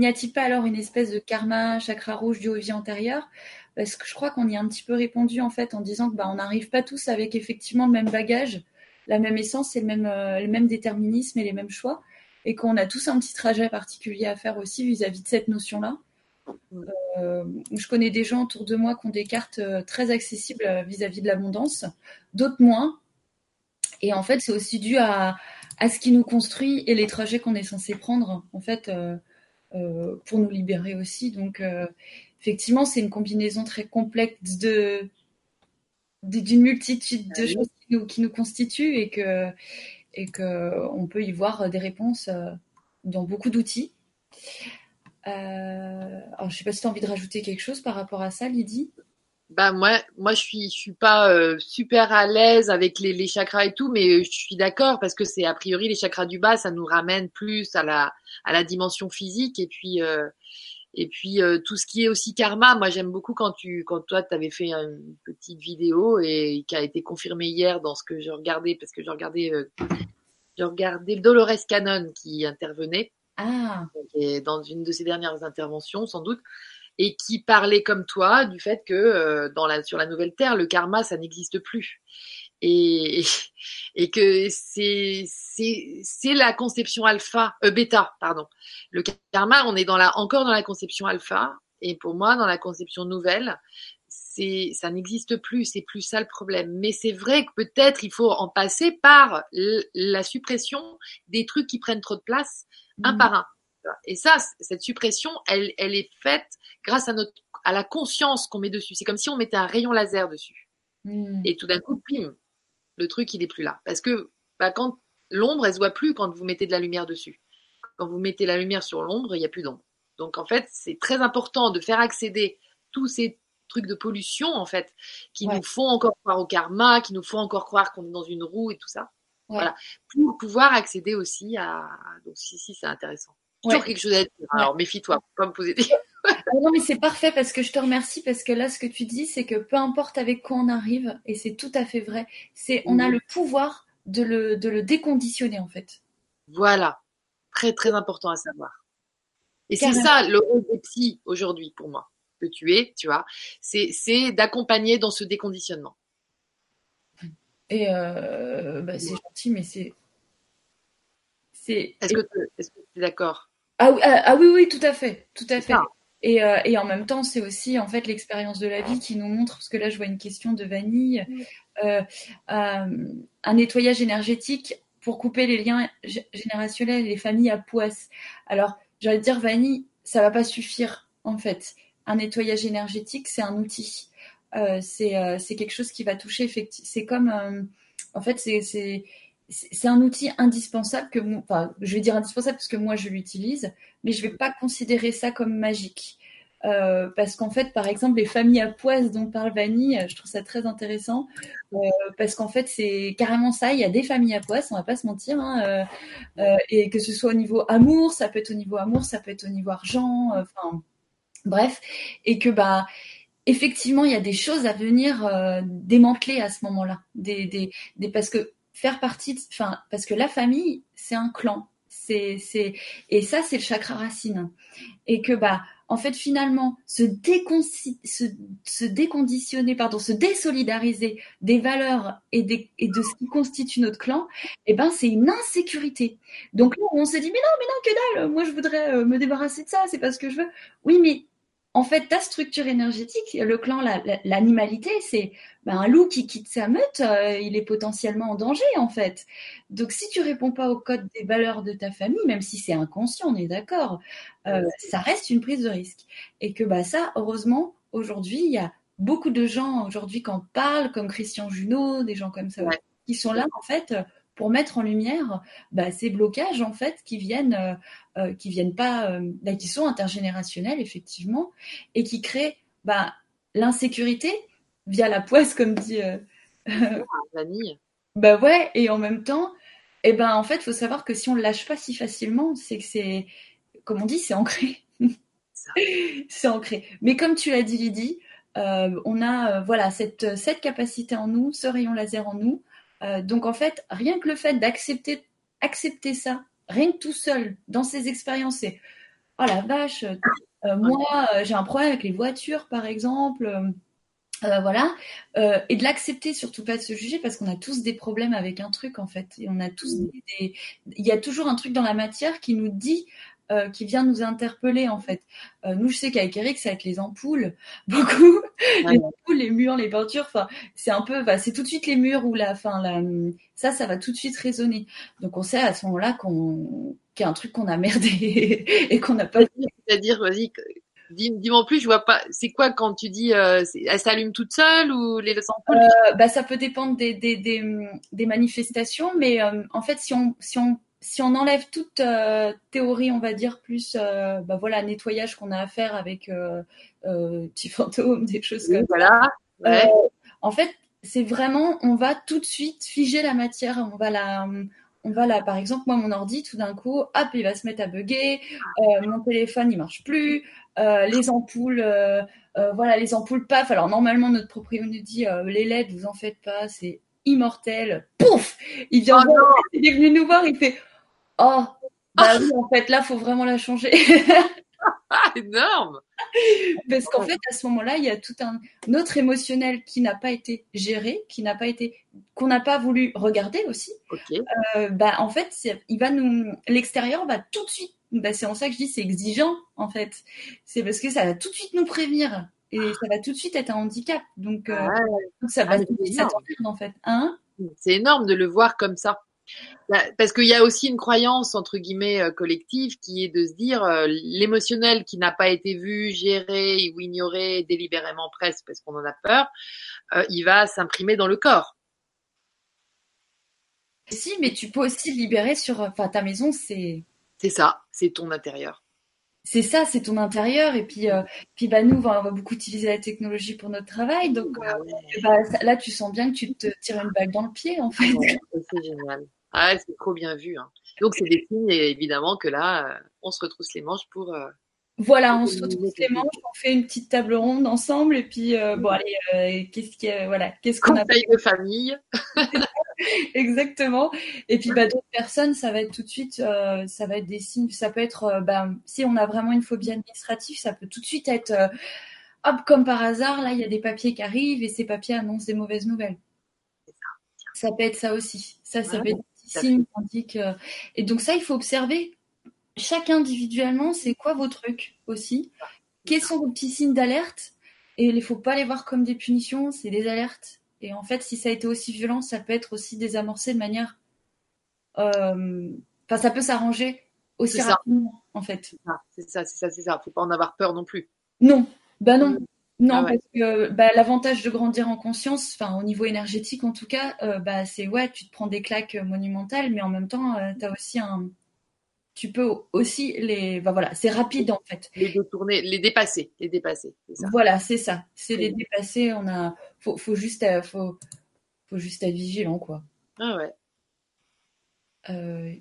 n'y a-t-il pas alors une espèce de karma, chakra rouge du haut vie antérieur? Parce que je crois qu'on y a un petit peu répondu en fait en disant que bah, on n'arrive pas tous avec effectivement le même bagage, la même essence et le même, euh, déterminisme et les mêmes choix, et qu'on a tous un petit trajet particulier à faire aussi vis-à-vis de cette notion-là. Euh, je connais des gens autour de moi qui ont des cartes euh, très accessibles vis-à-vis de l'abondance, d'autres moins. Et en fait, c'est aussi dû à, à, ce qui nous construit et les trajets qu'on est censé prendre, en fait, pour nous libérer aussi. Donc, effectivement, c'est une combinaison très complexe de d'une multitude de ah choses qui nous, qui nous, constituent et que et que on peut y voir des réponses euh, dans beaucoup d'outils. Euh, alors, je sais pas si tu as envie de rajouter quelque chose par rapport à ça, Lydie? Bah moi, moi je suis, je suis pas euh, super à l'aise avec les, les, chakras et tout, mais je suis d'accord parce que c'est a priori les chakras du bas, ça nous ramène plus à la à la dimension physique et puis euh, et puis euh, tout ce qui est aussi karma, moi j'aime beaucoup quand tu, quand toi tu avais fait une petite vidéo et qui a été confirmée hier dans ce que je regardais parce que je regardais, euh, je regardais Dolores Cannon qui intervenait. Ah. dans une de ses dernières interventions sans doute et qui parlait comme toi du fait que euh, dans la, sur la nouvelle terre le karma ça n'existe plus et, et que c'est c'est la conception alpha, euh, bêta, pardon. Le karma, on est dans la, encore dans la conception alpha, et pour moi, dans la conception nouvelle, c'est ça n'existe plus, c'est plus ça le problème. Mais c'est vrai que peut-être il faut en passer par la suppression des trucs qui prennent trop de place, un mmh. par un. Et ça, cette suppression, elle, elle est faite grâce à notre à la conscience qu'on met dessus. C'est comme si on mettait un rayon laser dessus. Mmh. Et tout d'un coup, pim, le truc il est plus là. Parce que bah, quand l'ombre, elle se voit plus quand vous mettez de la lumière dessus. Quand vous mettez la lumière sur l'ombre, il n'y a plus d'ombre. Donc en fait, c'est très important de faire accéder tous ces trucs de pollution en fait qui nous font encore croire au karma, qui nous font encore croire qu'on est dans une roue et tout ça. Voilà, pour pouvoir accéder aussi à. Donc si si, c'est intéressant. Toujours quelque chose à dire. Alors méfie-toi, pas me poser des. non mais c'est parfait parce que je te remercie parce que là ce que tu dis c'est que peu importe avec quoi on arrive et c'est tout à fait vrai, c'est on a le pouvoir de le, de le déconditionner en fait. Voilà, très très important à savoir. Et c'est ça le rôle des psy aujourd'hui pour moi, que tu es, tu vois, c'est d'accompagner dans ce déconditionnement. Et euh, bah, c'est gentil, mais c'est. Est-ce que tu es, d'accord? Ah, ah, ah, oui, oui, tout à fait, tout à fait. Et, euh, et, en même temps, c'est aussi en fait l'expérience de la vie qui nous montre, parce que là, je vois une question de Vanille, euh, euh, un nettoyage énergétique pour couper les liens générationnels et les familles à poisse. Alors, j'allais dire, Vanille, ça va pas suffire, en fait. Un nettoyage énergétique, c'est un outil. C'est quelque chose qui va toucher, effectivement. C'est comme, en fait, c'est c'est un outil indispensable que, je vais dire indispensable parce que moi je l'utilise, mais je vais pas considérer ça comme magique. Euh, parce qu'en fait, par exemple, les familles à poisse dont parle Vanille, je trouve ça très intéressant, euh, parce qu'en fait, c'est carrément ça. Il y a des familles à poisse, on va pas se mentir, hein, euh, euh et que ce soit au niveau amour, ça peut être au niveau amour, ça peut être au niveau argent, euh, enfin, bref, et que bah effectivement, il y a des choses à venir euh, démanteler à ce moment-là, parce que faire partie, enfin, parce que la famille, c'est un clan, c'est, c'est, et ça, c'est le chakra racine, et que bah en fait, finalement, se, se, déconditionner, pardon, se désolidariser des valeurs et, des, et, de ce qui constitue notre clan, eh ben, c'est une insécurité. Donc là, on se dit, mais non, mais non, que dalle, moi, je voudrais euh, me débarrasser de ça, c'est pas ce que je veux. Oui, mais en fait, ta structure énergétique, le clan, l'animalité, c'est ben, un loup qui quitte sa meute, euh, il est potentiellement en danger, en fait. Donc, si tu réponds pas au code des valeurs de ta famille, même si c'est inconscient, on est d'accord, euh, ça reste une prise de risque. Et que bah ça, heureusement, aujourd'hui, il y a beaucoup de gens aujourd'hui qui en parlent, comme Christian Junot, des gens comme ça, qui sont là, en fait, pour mettre en lumière bah, ces blocages en fait qui viennent euh, euh, qui viennent pas euh, bah, qui sont intergénérationnels effectivement et qui créent bah, l'insécurité via la poisse comme dit vanille. Bah ouais et en même temps et eh ben en fait faut savoir que si on le lâche pas si facilement c'est que c'est comme on dit c'est ancré. C'est ancré. Mais comme tu l'as dit Lydie on a voilà cette, cette capacité en nous, ce rayon laser en nous, euh, donc en fait, rien que le fait d'accepter accepter ça, rien que tout seul, dans ces expériences, c'est oh la vache, euh, moi euh, j'ai un problème avec les voitures par exemple. voilà, et de l'accepter, surtout pas de se juger, parce qu'on a tous des problèmes avec un truc en fait, et on a tous mmh. des, il y a toujours un truc dans la matière qui nous dit euh, qui vient nous interpeller en fait. Euh, nous, je sais qu'avec Eric, ça va être les ampoules, beaucoup. Les ampoules, les murs, les peintures. Enfin, c'est un peu, c'est tout de suite les murs ou la, fin, la, ça, ça va tout de suite résonner. Donc, on sait à ce moment-là qu'on, qu'il y a un truc qu'on a merdé et qu'on n'a pas. C'est-à-dire, vas-y, Dis-moi plus, je vois pas. C'est quoi quand tu dis euh, elle s'allume toute seule ou les ampoules? Euh, Bah ça peut dépendre des des, des, des manifestations, mais euh, en fait si on si on si on enlève toute euh, théorie, on va dire plus, euh, bah voilà, nettoyage qu'on a à faire avec euh, euh petits fantômes, des choses comme voilà. ça. en fait, c'est vraiment, on va tout de suite figer la matière. On va la, on va là, par exemple, moi, mon ordi, tout d'un coup, hop, il va se mettre à bugger. mon téléphone, il marche plus. les ampoules, voilà, les ampoules, paf. Alors normalement, notre propriétaire nous dit, les LED, vous en faites pas, c'est immortel. Pouf Il vient, oh il est venu nous voir, il fait Oh, bah oui, en fait, là, faut vraiment la changer. énorme. Parce qu'en fait, à ce moment-là, il y a tout un autre émotionnel qui n'a pas été géré, qui n'a pas été, qu'on n'a pas voulu regarder aussi. Euh, bah, en fait, il va nous, l'extérieur va tout de suite. Bah, c'est en ça que je dis c'est exigeant, en fait. C'est parce que ça va tout de suite nous prévenir et ça va tout de suite être un handicap. Donc, euh, Ouais, donc ça Ah, va tout de suite s'attendre, en fait. Hein? C'est énorme de le voir comme ça. Bah, Parce qu'il y a aussi une croyance entre guillemets euh, collective qui est de se dire euh, l'émotionnel qui n'a pas été vu, géré ou ignoré délibérément presque parce qu'on en a peur, euh, il va s'imprimer dans le corps. Si, mais tu peux aussi libérer sur, enfin, ta maison, c'est, C'est ça, c'est ton intérieur. c'est ça, c'est ton intérieur. Et puis, euh, puis bah, nous, on va, on va beaucoup utiliser la technologie pour notre travail. Donc, Ah ouais, bah, ça- là, tu sens bien que tu te tires une balle dans le pied, en fait. ouais, c'est génial. Ah, c'est trop bien vu. Hein. Donc c'est des signes évidemment que là, euh, on se retrousse les manches pour. euh, Voilà, on se éliminer les manches, on fait une petite table ronde ensemble. Et puis, euh, bon, allez, euh, qu'est-ce qui, voilà, qu'est-ce qu'on a Conseil de famille. Exactement. Et puis bah, d'autres personnes, ça va être tout de suite, euh, ça va être des signes. Ça peut être, bah, si on a vraiment une phobie administrative, ça peut tout de suite être, euh, hop, comme par hasard, là, il y a des papiers qui arrivent et ces papiers annoncent des mauvaises nouvelles. Ça peut être ça aussi. Ça, ça Ouais, peut être signes indiquent. euh, Et donc ça, il faut observer chacun individuellement, c'est quoi vos trucs aussi. Quels sont vos petits signes d'alerte Et il ne faut pas les voir comme des punitions, c'est des alertes. Et en fait, si ça a été aussi violent, ça peut être aussi désamorcé de manière. euh, Enfin, ça peut s'arranger aussi C'est ça. rapidement, en fait. C'est ça, c'est ça, c'est ça. Faut pas en avoir peur non plus. Non, bah non. Non, Ah ouais. parce que bah, l'avantage de grandir en conscience, enfin au niveau énergétique en tout cas, euh, bah c'est ouais, tu te prends des claques monumentales, mais en même temps, euh, t'as aussi un, tu peux aussi les, bah voilà, c'est rapide en fait. Les détourner, les dépasser, les dépasser, ça. Voilà, c'est ça, c'est les dépasser. On a, faut, faut juste, euh, faut, faut juste être vigilant quoi. Ah ouais. Euh,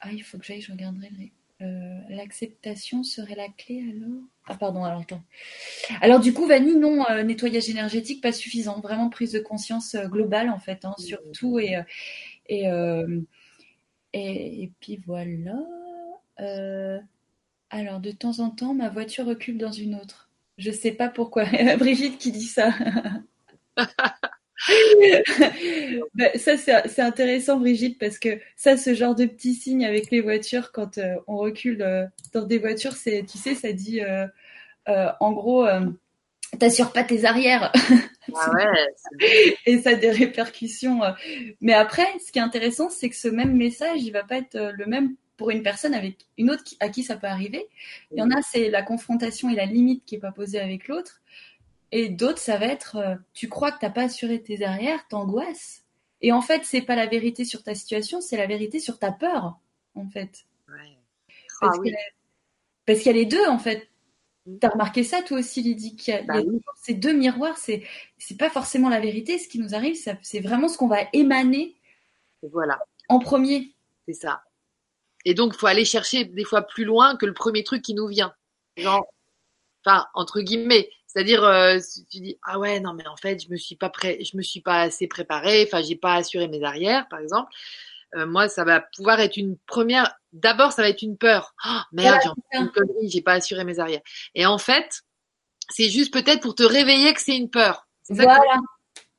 ah, il faut que j'aille, je regarderai. les- euh, L'acceptation serait la clé alors? Ah pardon, alors attends. Alors du coup, Vanille, non, euh, nettoyage énergétique, pas suffisant. Vraiment prise de conscience euh, globale en fait, hein, sur tout et et, et et puis voilà. Alors de temps en temps, ma voiture recule dans une autre. Je sais pas pourquoi. Brigitte qui dit ça. Ben, ça, c'est intéressant, Brigitte, parce que ça, ce genre de petits signes avec les voitures, quand euh, on recule euh, dans des voitures, c'est, tu sais, ça dit, euh, en gros, t'assures pas tes arrières Ah ouais. et ça a des répercussions. Mais après, ce qui est intéressant, c'est que ce même message, il va pas être le même pour une personne avec une autre à qui ça peut arriver. Il y en a, c'est la confrontation et la limite qui est pas posée avec l'autre. Et d'autres, ça va être, euh, tu crois que t'as pas assuré tes arrières, t'angoisses. Et en fait, c'est pas la vérité sur ta situation, c'est la vérité sur ta peur, en fait. Ouais. Parce Ah oui. parce qu'il y a les deux, en fait. Mm. T'as remarqué ça, toi aussi, Lydie, qu'il y a, il y a Bah oui. ces deux miroirs, c'est, c'est pas forcément la vérité, ce qui nous arrive, c'est vraiment ce qu'on va émaner voilà, en premier. c'est ça. Et donc, faut aller chercher des fois plus loin que le premier truc qui nous vient. Genre, enfin, entre guillemets. C'est-à-dire, euh, si tu dis, ah ouais, non, mais en fait, je me suis pas prêt, je me suis pas assez préparé, enfin, j'ai pas assuré mes arrières, par exemple. Euh, moi, ça va pouvoir être une première. D'abord, ça va être une peur. Oh, merde, j'ai une connerie, j'ai pas assuré mes arrières. Et en fait, c'est juste peut-être pour te réveiller que c'est une peur. C'est ça, Voilà.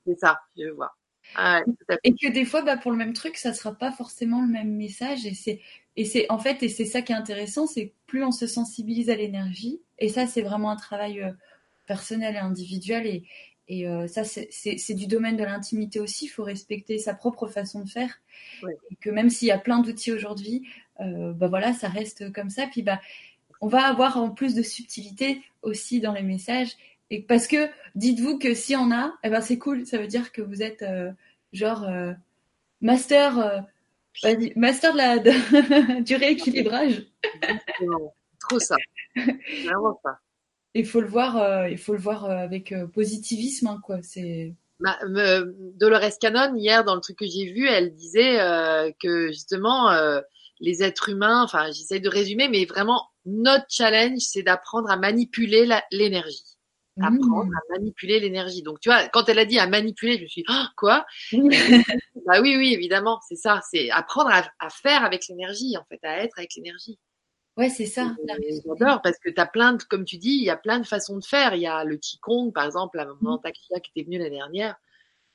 c'est ça, je vois. Ah, ouais. Et que des fois, bah, pour le même truc, ça sera pas forcément le même message. Et c'est, et c'est, en fait, et c'est ça qui est intéressant, c'est que plus on se sensibilise à l'énergie, et ça, c'est vraiment un travail euh, personnel et individuel, et, et euh, ça, c'est, du domaine de l'intimité aussi. Il faut respecter sa propre façon de faire. Ouais. Et que même s'il y a plein d'outils aujourd'hui, euh, bah voilà, ça reste comme ça. Puis bah, on va avoir en plus de subtilité aussi dans les messages. Et parce que dites-vous que si on a, eh ben c'est cool. Ça veut dire que vous êtes euh, genre master, master de la, de- du rééquilibrage. Trop ça. Vraiment ça. Il faut le voir, euh, il faut le voir euh, avec euh, positivisme, hein, quoi. C'est me- Dolores Cannon, hier, dans le truc que j'ai vu, elle disait euh, que justement, euh, les êtres humains, enfin, j'essaie de résumer, mais vraiment, notre challenge, c'est d'apprendre à manipuler la- l'énergie. Apprendre Mmh. à manipuler l'énergie. Donc, tu vois, quand elle a dit à manipuler, je me suis dit, Ah, quoi? Mmh. Bah oui, oui, évidemment, c'est ça. C'est apprendre à, à faire avec l'énergie, en fait, à être avec l'énergie. Ouais, c'est ça. J'adore parce que tu as plein de, comme tu dis, il y a plein de façons de faire. Il y a le Qigong, par exemple, la maman mmh. Takia qui était venue l'année dernière,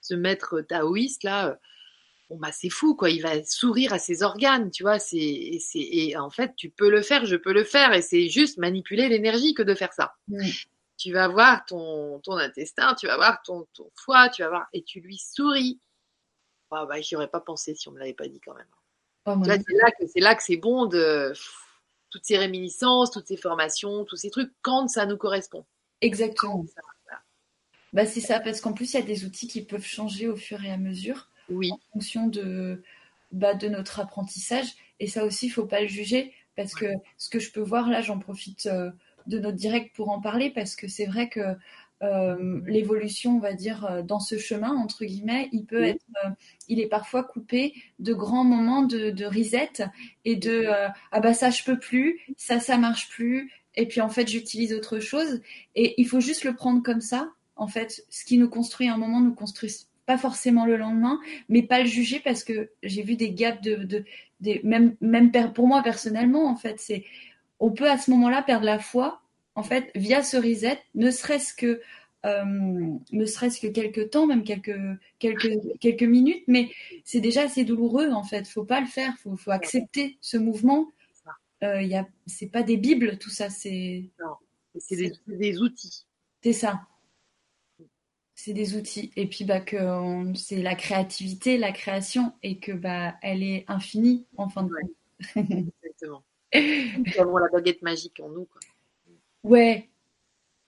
ce maître taoïste là, bon bah c'est fou quoi. Il va sourire à ses organes, tu vois. C'est, c'est, et en fait, tu peux le faire, je peux le faire, et c'est juste manipuler l'énergie que de faire ça. Mmh. Tu vas voir ton, ton intestin, tu vas voir ton, ton foie, tu vas voir, et tu lui souris. Ah bah, j'y aurais pas pensé si on me l'avait pas dit quand même. Oh, c'est là que c'est là que c'est bon de toutes ces réminiscences, toutes ces formations, tous ces trucs quand ça nous correspond. Exactement. Bah, c'est ça, parce qu'en plus, il y a des outils qui peuvent changer au fur et à mesure. Oui. En fonction de, bah, de notre apprentissage. Et ça aussi, il faut pas le juger. Parce que ce que je peux voir là, j'en profite euh, de notre direct pour en parler, parce que c'est vrai que euh, l'évolution, on va dire, euh, dans ce chemin, entre guillemets, il peut être, euh, il est parfois coupé de grands moments de, de reset et de ah bah ça je peux plus, ça ça marche plus, et puis en fait j'utilise autre chose. Et il faut juste le prendre comme ça. En fait, ce qui nous construit un moment nous construit pas forcément le lendemain, mais pas le juger parce que j'ai vu des gaps de, de, même même pour moi personnellement en fait c'est on peut à ce moment-là perdre la foi en fait, via ce reset, ne serait-ce que euh, ne serait-ce que quelques temps, même quelques quelques quelques minutes, mais c'est déjà assez douloureux en fait. Faut pas le faire, faut faut accepter ce mouvement. Euh, y a, c'est pas des bibles tout ça, c'est. c'est des, des, outils. C'est ça. C'est des outils et puis bah que c'est la créativité, la création et que bah elle est infinie en fin de compte. Exactement. Nous avons la baguette magique en nous. Quoi. Ouais,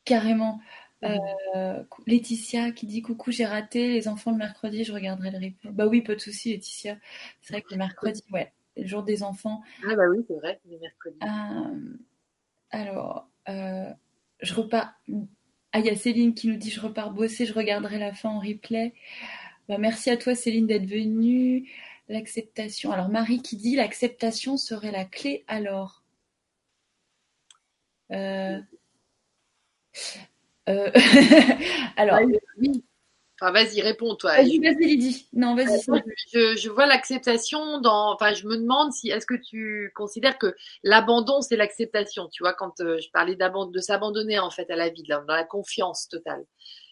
carrément. Euh, Laetitia qui dit coucou, j'ai raté les enfants le mercredi, je regarderai le replay. Bah oui, pas de souci, Laetitia. C'est vrai que le mercredi, ouais, le jour des enfants. Ah bah oui, c'est vrai, le mercredi. Euh, alors, euh, je repars. Ah, il y a Céline qui nous dit je repars bosser, je regarderai la fin en replay. Bah, merci à toi, Céline, d'être venue. L'acceptation. Alors, Marie qui dit l'acceptation serait la clé alors. Euh, euh, alors. Oui. Enfin, vas-y, réponds, toi. Vas-y, vas-y, Lydie. Non, vas-y. Je, je, vois l'acceptation dans. Enfin, je me demande si est-ce que tu considères que l'abandon c'est l'acceptation. Tu vois, quand euh, je parlais de s'abandonner en fait à la vie, dans la confiance totale.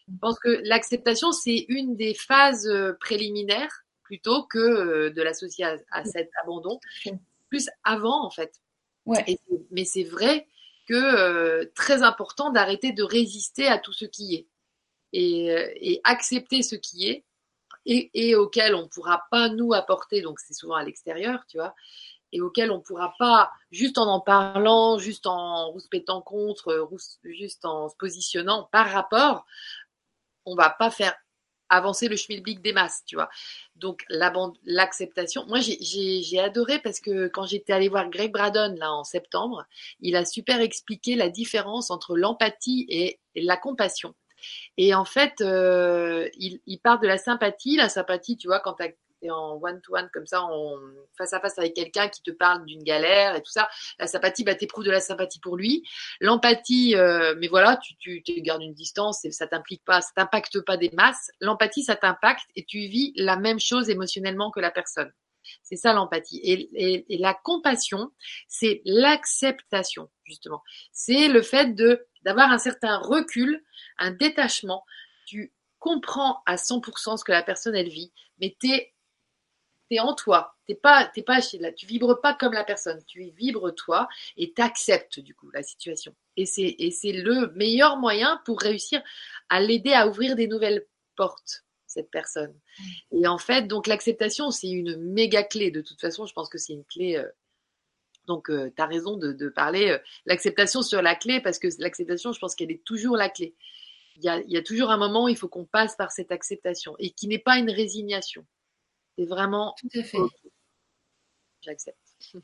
Je pense que l'acceptation c'est une des phases préliminaires plutôt que de l'associer à, cet abandon, plus avant en fait. Ouais. mais c'est vrai que euh, très important d'arrêter de résister à tout ce qui est et, euh, accepter ce qui est et, auquel on pourra pas nous apporter, donc c'est souvent à l'extérieur, tu vois, et auquel on pourra pas, juste en en parlant, juste en rouspétant contre, juste en se positionnant par rapport, on va pas faire avancer le schmilblick des masses, tu vois. Donc l'acceptation. Moi, j'ai adoré parce que quand j'étais allée voir Greg Braddon là en septembre, il a super expliqué la différence entre l'empathie et, la compassion. Et en fait, euh, il, il part de la sympathie. La sympathie, tu vois, quand tu en one-to-one comme ça, en face à face avec quelqu'un qui te parle d'une galère et tout ça, la sympathie, bah, t'éprouves de la sympathie pour lui. L'empathie, euh, mais voilà, tu, tu, tu, gardes une distance et ça t'implique pas, ça t'impacte pas des masses. L'empathie, ça t'impacte et tu vis la même chose émotionnellement que la personne. C'est ça l'empathie. Et, la compassion, c'est l'acceptation, justement. C'est le fait de d'avoir un certain recul, un détachement. Tu comprends à 100% ce que la personne elle vit, mais t'es t'es en toi. T'es pas, t'es pas là. Tu vibres pas comme la personne. Tu vibres toi et t'acceptes du coup la situation. Et c'est, et c'est le meilleur moyen pour réussir à l'aider à ouvrir des nouvelles portes cette personne. Mm. Et en fait, donc l'acceptation, c'est une méga clé. De toute façon, je pense que c'est une clé. Euh, donc, euh, tu as raison de, de parler euh, l'acceptation sur la clé parce que l'acceptation, je pense qu'elle est toujours la clé. Il y, a, il y a toujours un moment où il faut qu'on passe par cette acceptation et qui n'est pas une résignation. C'est vraiment. Tout à fait. J'accepte.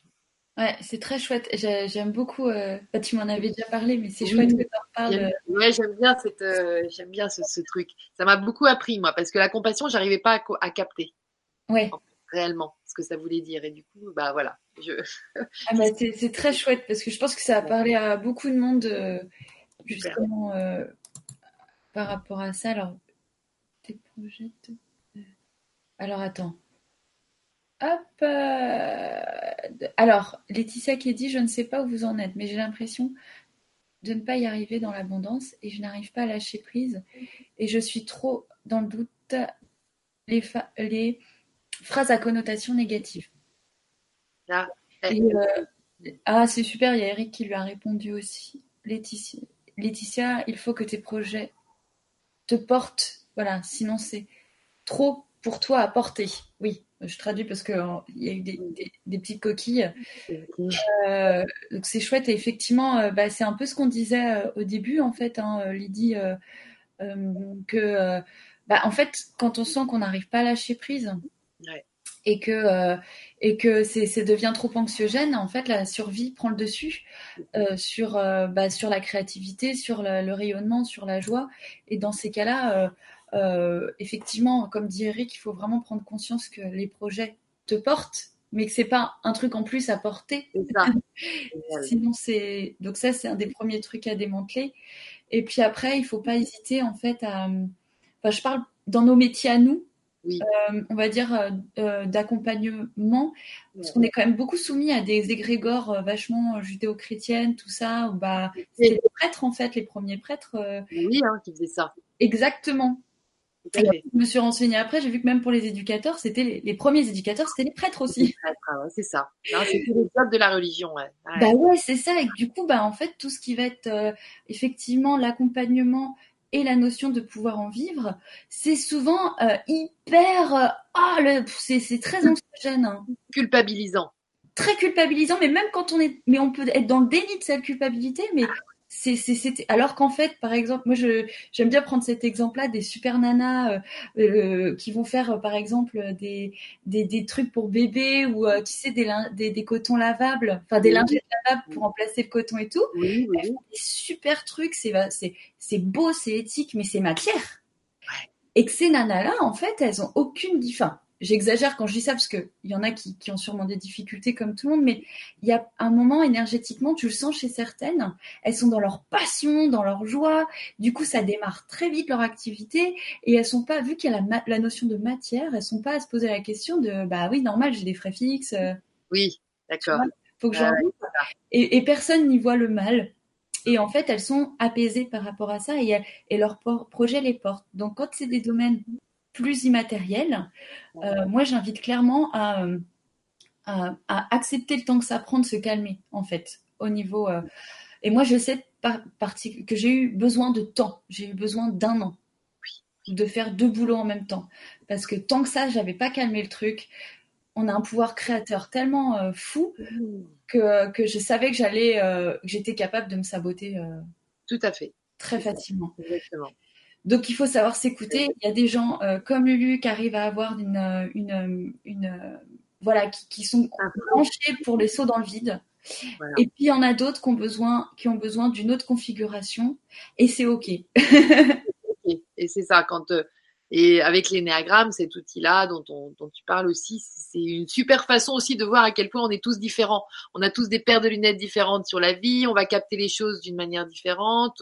Ouais, c'est très chouette. J'aime beaucoup. Euh... Bah, tu m'en avais déjà parlé, mais c'est chouette que tu en parles. Euh. Ouais, j'aime bien cette, euh, j'aime bien ce, ce, truc. Ça m'a beaucoup appris moi, parce que la compassion, j'arrivais pas à, à, capter. Ouais. Réellement, ce que ça voulait dire. Et du coup, bah voilà. Je... ah, bah, c'est très chouette parce que je pense que ça a parlé à beaucoup de monde euh, justement par rapport à ça. Alors, tes projets. De... Alors attends. Hop. euh, Alors, Laetitia qui dit, je ne sais pas où vous en êtes, mais j'ai l'impression de ne pas y arriver dans l'abondance et je n'arrive pas à lâcher prise et je suis trop dans le doute. Les, fa- les phrases à connotation négative. Et, euh, ah, c'est super, il y a Eric qui lui a répondu aussi. Laetitia, Laetitia, il faut que tes projets te portent. Voilà, sinon c'est trop pour toi à porter. Oui, je traduis parce qu'il y a eu des, des- des petites coquilles. Euh, donc c'est chouette et effectivement, euh, bah, c'est un peu ce qu'on disait euh, au début en fait, hein, Lydie, euh, euh, que bah, en fait, quand on sent qu'on n'arrive pas à lâcher prise Ouais. et que et que c'est devient trop anxiogène, en fait, la survie prend le dessus sur bah, sur la créativité, sur le, le rayonnement, sur la joie. Et dans ces cas-là, euh, effectivement, comme dit Eric, il faut vraiment prendre conscience que les projets te portent, mais que c'est pas un truc en plus à porter. c'est ça. Sinon, c'est donc ça, c'est un des premiers trucs à démanteler. Et puis après, il faut pas hésiter en fait à. Enfin, je parle dans nos métiers à nous. Oui. euh, on va dire euh, d'accompagnement, parce qu'on est quand même beaucoup soumis à des égrégores vachement judéo-chrétiennes, tout ça. Où, bah, c'était les prêtres en fait, les premiers prêtres. Oui, hein, qui faisait ça. exactement. Je me suis renseignée après, j'ai vu que même pour les éducateurs, c'était les, les premiers éducateurs, c'était les prêtres aussi. Ah c'est ça. C'était le job de la religion. Ouais. Ouais. Bah ouais, c'est ça. Et du coup, bah en fait, tout ce qui va être euh, effectivement l'accompagnement et la notion de pouvoir en vivre, c'est souvent euh, hyper. euh, Ah, le, c'est c'est très anxiogène, hein. Culpabilisant. très culpabilisant. Mais même quand on est, mais on peut être dans le déni de cette culpabilité, mais c'est c'est c'est- alors qu'en fait, par exemple, moi je j'aime bien prendre cet exemple-là des super nanas euh, euh, qui vont faire euh, par exemple des des des trucs pour bébés ou euh, tu sais des lin- des des cotons lavables, enfin des lingettes lavables pour remplacer le coton et tout. Oui, oui. Elles font des super trucs, c'est c'est c'est beau, c'est éthique, mais c'est matière. Ouais. Et que ces nanas-là, en fait, elles ont aucune différence. J'exagère quand je dis ça parce que il y en a qui, qui ont sûrement des difficultés comme tout le monde, mais il y a un moment énergétiquement, tu le sens chez certaines, elles sont dans leur passion, dans leur joie. Du coup, ça démarre très vite leur activité et elles sont pas, vu qu'il y a la, notion de matière, elles sont pas à se poser la question de bah oui, normal, j'ai des frais fixes, Oui, d'accord. faut que j'en. Et, et personne n'y voit le mal. Et en fait, elles sont apaisées par rapport à ça et, elles- et leur projet les porte. Donc, quand c'est des domaines plus immatériels, euh, moi, j'invite clairement à, euh, à, à accepter le temps que ça prend de se calmer, en fait, au niveau. euh, Et moi, je sais par, que j'ai eu besoin de temps. J'ai eu besoin d'un an de faire deux boulots en même temps. Parce que tant que ça, j'avais pas calmé le truc. On a un pouvoir créateur tellement euh, fou que, que je savais que j'allais, que j'étais capable de me saboter Tout à fait. très facilement. Exactement. Donc il faut savoir s'écouter. Il y a des gens euh, comme Lulu qui arrivent à avoir une, euh, une, euh, une voilà, qui, qui sont branchés pour les sauts dans le vide. Voilà. Et puis il y en a d'autres qui ont besoin, qui ont besoin d'une autre configuration, et c'est ok. Et, et c'est ça, quand euh, et avec l'énéagramme, cet outil-là dont, on, dont tu parles aussi, c'est une super façon aussi de voir à quel point on est tous différents. On a tous des paires de lunettes différentes sur la vie, on va capter les choses d'une manière différente.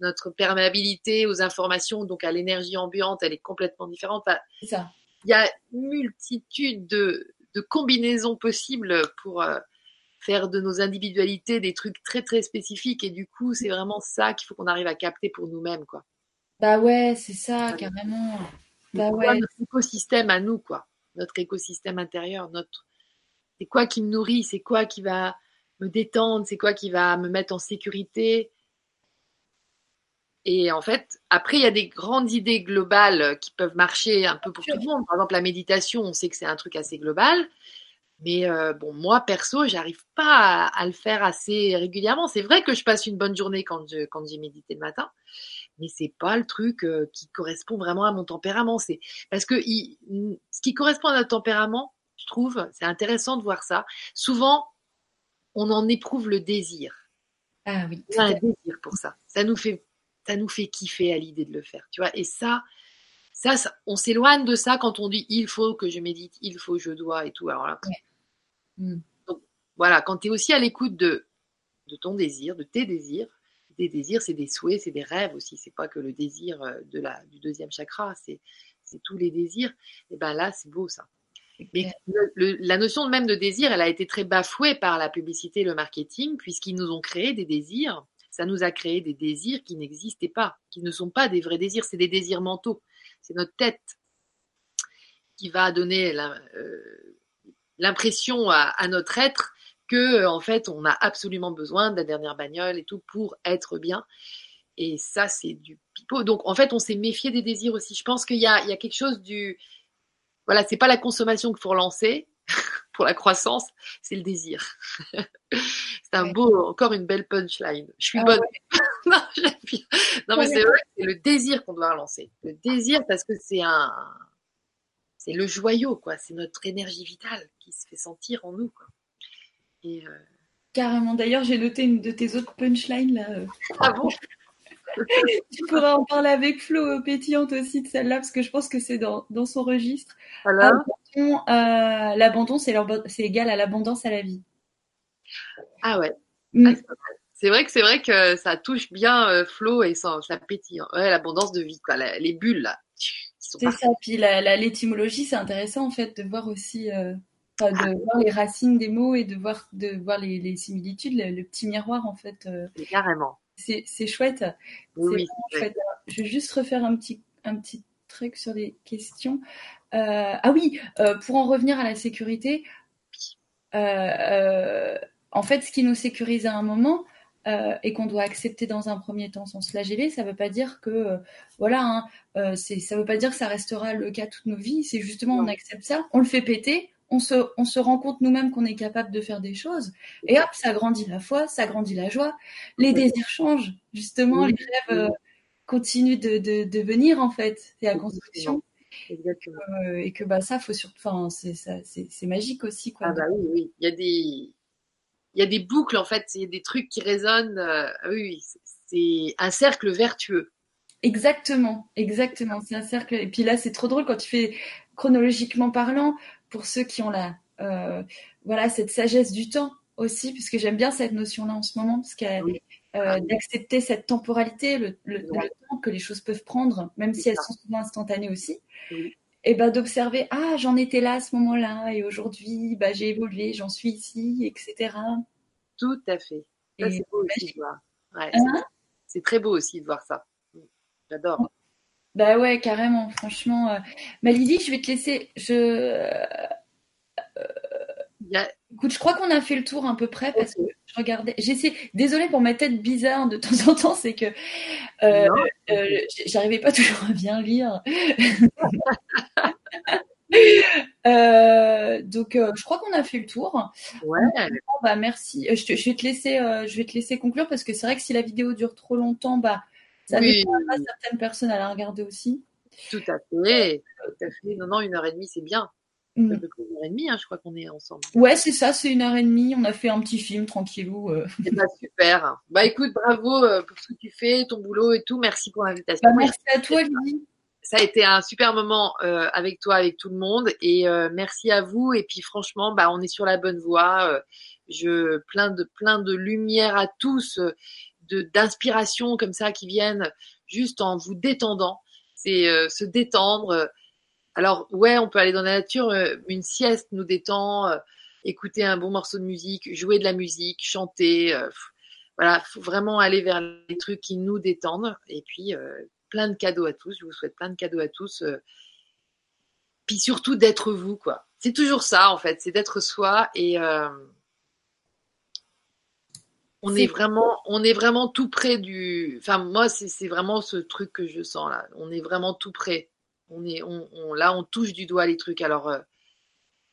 Notre perméabilité aux informations, donc à l'énergie ambiante, elle est complètement différente. Ça. il y a une multitude de, de combinaisons possibles pour euh, faire de nos individualités des trucs très très spécifiques. Et du coup, c'est vraiment ça qu'il faut qu'on arrive à capter pour nous-mêmes, quoi. Bah ouais, c'est ça, carrément. Bah ouais. notre écosystème à nous, quoi? Notre écosystème intérieur, notre. C'est quoi qui me nourrit, c'est quoi qui va me détendre, c'est quoi qui va me mettre en sécurité? Et en fait, après, il y a des grandes idées globales qui peuvent marcher un peu pour tout le monde. Par exemple, la méditation, on sait que c'est un truc assez global. Mais euh, bon, moi, perso, j'arrive pas à, à le faire assez régulièrement. C'est vrai que je passe une bonne journée quand je, quand j'ai médité le matin mais c'est pas le truc euh, qui correspond vraiment à mon tempérament. C'est parce que il, ce qui correspond à notre tempérament, je trouve, c'est intéressant de voir ça. Souvent, on en éprouve le désir. Ah oui. On a un désir pour ça. Ça nous fait, ça nous fait kiffer à l'idée de le faire, tu vois. Et ça, ça, ça on s'éloigne de ça quand on dit il faut que je médite, il faut, je dois et tout. Alors là, Ouais. Mm. donc, voilà, quand tu es aussi à l'écoute de, de ton désir, de tes désirs, des désirs, c'est des souhaits, c'est des rêves aussi. C'est pas que le désir euh, de la, du deuxième chakra, c'est, tous les désirs. Et ben là, c'est beau ça. Mais la notion même de désir, elle a été très bafouée par la publicité et le marketing, puisqu'ils nous ont créé des désirs. Ça nous a créé des désirs qui n'existaient pas, qui ne sont pas des vrais désirs, c'est des désirs mentaux. C'est notre tête qui va donner euh, l'impression à, notre être que en fait on a absolument besoin de la dernière bagnole et tout pour être bien. Et ça, c'est du pipeau. Donc, en fait, on s'est méfié des désirs aussi. Je pense qu'il y, y a, quelque chose du. Voilà, c'est pas la consommation qu'il faut relancer pour la croissance, c'est le désir. c'est un beau, encore une belle punchline. Je suis ah bonne. non, non, mais c'est vrai c'est le désir qu'on doit relancer. Le désir, parce que c'est un. C'est le joyau, quoi. C'est notre énergie vitale qui se fait sentir en nous, quoi. Et. Euh, Carrément. D'ailleurs, j'ai noté une de tes autres punchlines là. Euh. Ah bon tu pourras en parler avec Flo euh, pétillante aussi de celle-là, parce que je pense que c'est dans, dans, son registre. L'abandon, c'est égal à l'abondance à la vie. Ah ouais. Mm. Ah, c'est vrai que c'est vrai que ça touche bien euh, Flo et ça, ça pétille. Ouais, l'abondance de vie, quoi. les bulles là. C'est ça. Puis la, l'étymologie, c'est intéressant en fait de voir aussi. De ah. voir les racines des mots et de voir, de voir les, les similitudes, le, petit miroir en fait. Carrément c'est chouette. Oui, chouette. Je vais juste refaire un petit, un petit truc sur les questions. Euh, ah oui, euh, pour en revenir à la sécurité, euh, en fait, ce qui nous sécurise à un moment et qu'on doit accepter dans un premier temps sans se flageller, ça ne veut pas dire que voilà, hein, ça veut pas dire que ça restera le cas toute nos vies. C'est justement on accepte ça, on le fait péter, on se, rend compte nous-mêmes qu'on est capable de faire des choses. Et hop, ça grandit la foi, ça grandit la joie. Les désirs changent, justement, les rêves euh, continuent de, venir, en fait. C'est la construction. Exactement. Euh, et que bah, ça, faut surtout, enfin, c'est magique aussi. Quoi. Ah bah oui, oui. Il y a des, il y a des boucles, en fait, il y a des trucs qui résonnent. Euh, oui, c'est un cercle vertueux. Exactement, exactement. C'est un cercle. Et puis là, c'est trop drôle quand tu fais chronologiquement parlant pour ceux qui ont la, euh, voilà, cette sagesse du temps aussi, puisque j'aime bien cette notion-là en ce moment, parce euh, d'accepter cette temporalité, le, temps que les choses peuvent prendre, même si elles sont souvent instantanées aussi. Et ben d'observer, ah, j'en étais là à ce moment-là, et aujourd'hui, bah, j'ai évolué, j'en suis ici, etc. Tout à fait. c'est beau aussi de voir. Hein? c'est très beau aussi de voir ça. J'adore. Bah ouais, carrément, franchement. Euh... Lydie, je vais te laisser. Je. Euh, écoute, je crois qu'on a fait le tour à peu près parce que je regardais. J'essaie. Désolée pour ma tête bizarre de temps en temps, c'est que euh, euh, j'arrivais pas toujours à bien lire. donc, je crois qu'on a fait le tour. Ouais. bah merci. Je, je, vais te laisser. je vais te laisser conclure parce que c'est vrai que si la vidéo dure trop longtemps, bah ça oui. pas certaines personnes à la regarder aussi. Tout à fait. Tout à fait. Non, non, une heure et demie, c'est bien. Mm. Une heure et demie, hein, je crois qu'on est ensemble. Ouais, c'est ça, c'est une heure et demie. On a fait un petit film tranquillou. Euh. Eh ben, super. Bah écoute, bravo euh, pour ce que tu fais, ton boulot et tout. Merci pour l'invitation. Bah, merci à toi, Lily. Ça a été un super moment euh, avec toi, avec tout le monde, et merci à vous. Et puis franchement, bah on est sur la bonne voie. je plein de plein de lumière à tous d'inspiration comme ça qui viennent juste en vous détendant. C'est euh, se détendre. Alors ouais, on peut aller dans la nature, euh, une sieste nous détend, euh, écouter un bon morceau de musique, jouer de la musique, chanter. voilà, faut vraiment aller vers les trucs qui nous détendent. Et puis plein de cadeaux à tous. Je vous souhaite plein de cadeaux à tous. puis surtout d'être vous, quoi. C'est toujours ça en fait, c'est d'être soi et on est, vraiment, on est vraiment tout près du. Enfin, moi, c'est vraiment ce truc que je sens là. On est vraiment tout près. On est, on, là, on touche du doigt les trucs. Alors, euh,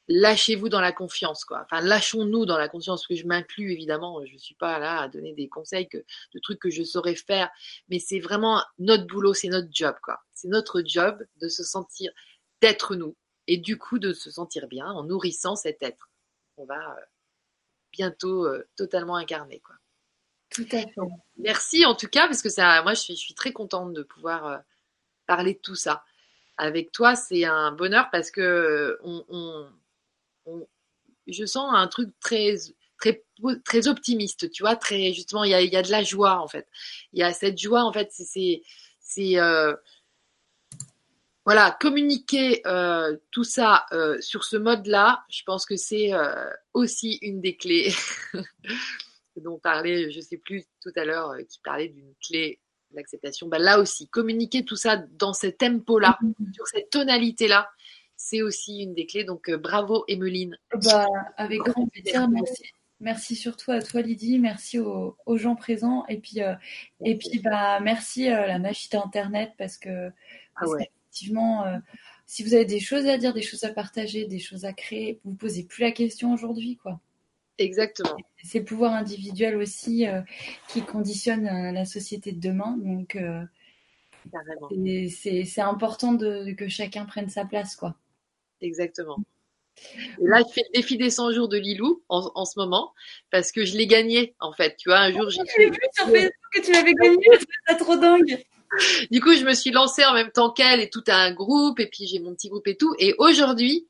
lâchez-vous dans la confiance, quoi. Enfin, lâchons-nous dans la confiance, que je m'inclus évidemment. Je ne suis pas là à donner des conseils que, de trucs que je saurais faire, mais c'est vraiment notre boulot, c'est notre job, quoi. C'est notre job de se sentir, d'être nous, et du coup de se sentir bien en nourrissant cet être. On va euh, bientôt euh, totalement incarné, quoi. Merci en tout cas, parce que ça, moi je suis, très contente de pouvoir euh, parler de tout ça. Avec toi, c'est un bonheur parce que on, je sens un truc très, très, très optimiste, tu vois, très justement, il y a, y a, de la joie en fait. Il y a cette joie en fait, c'est, euh, voilà, communiquer euh, tout ça sur ce mode-là, je pense que c'est aussi une des clés dont parlait, je sais plus tout à l'heure, qui parlait d'une clé d'acceptation. Bah, là aussi, communiquer tout ça dans ce tempo-là, mm-hmm. sur cette tonalité-là, c'est aussi une des clés. Donc bravo Emeline. Bah, avec grand plaisir, merci. Merci surtout à toi Lydie, merci aux, gens présents et puis et puis bah merci la machine internet parce que ah ouais effectivement, euh, si vous avez des choses à dire, des choses à partager, des choses à créer, vous ne posez plus la question aujourd'hui, quoi. Exactement. C'est le pouvoir individuel aussi euh, qui conditionne euh, la société de demain. Donc, c'est important de, que chacun prenne sa place, quoi. Exactement. Et là, je fais le défi des 100 jours de Lilou en, ce moment parce que je l'ai gagné en fait. Tu vois, un jour, j'ai. vu sur Facebook que tu l'avais gagné, c'est trop dingue du coup, je me suis lancée en même temps qu'elle et tout un groupe, et puis j'ai mon petit groupe et tout. Et aujourd'hui,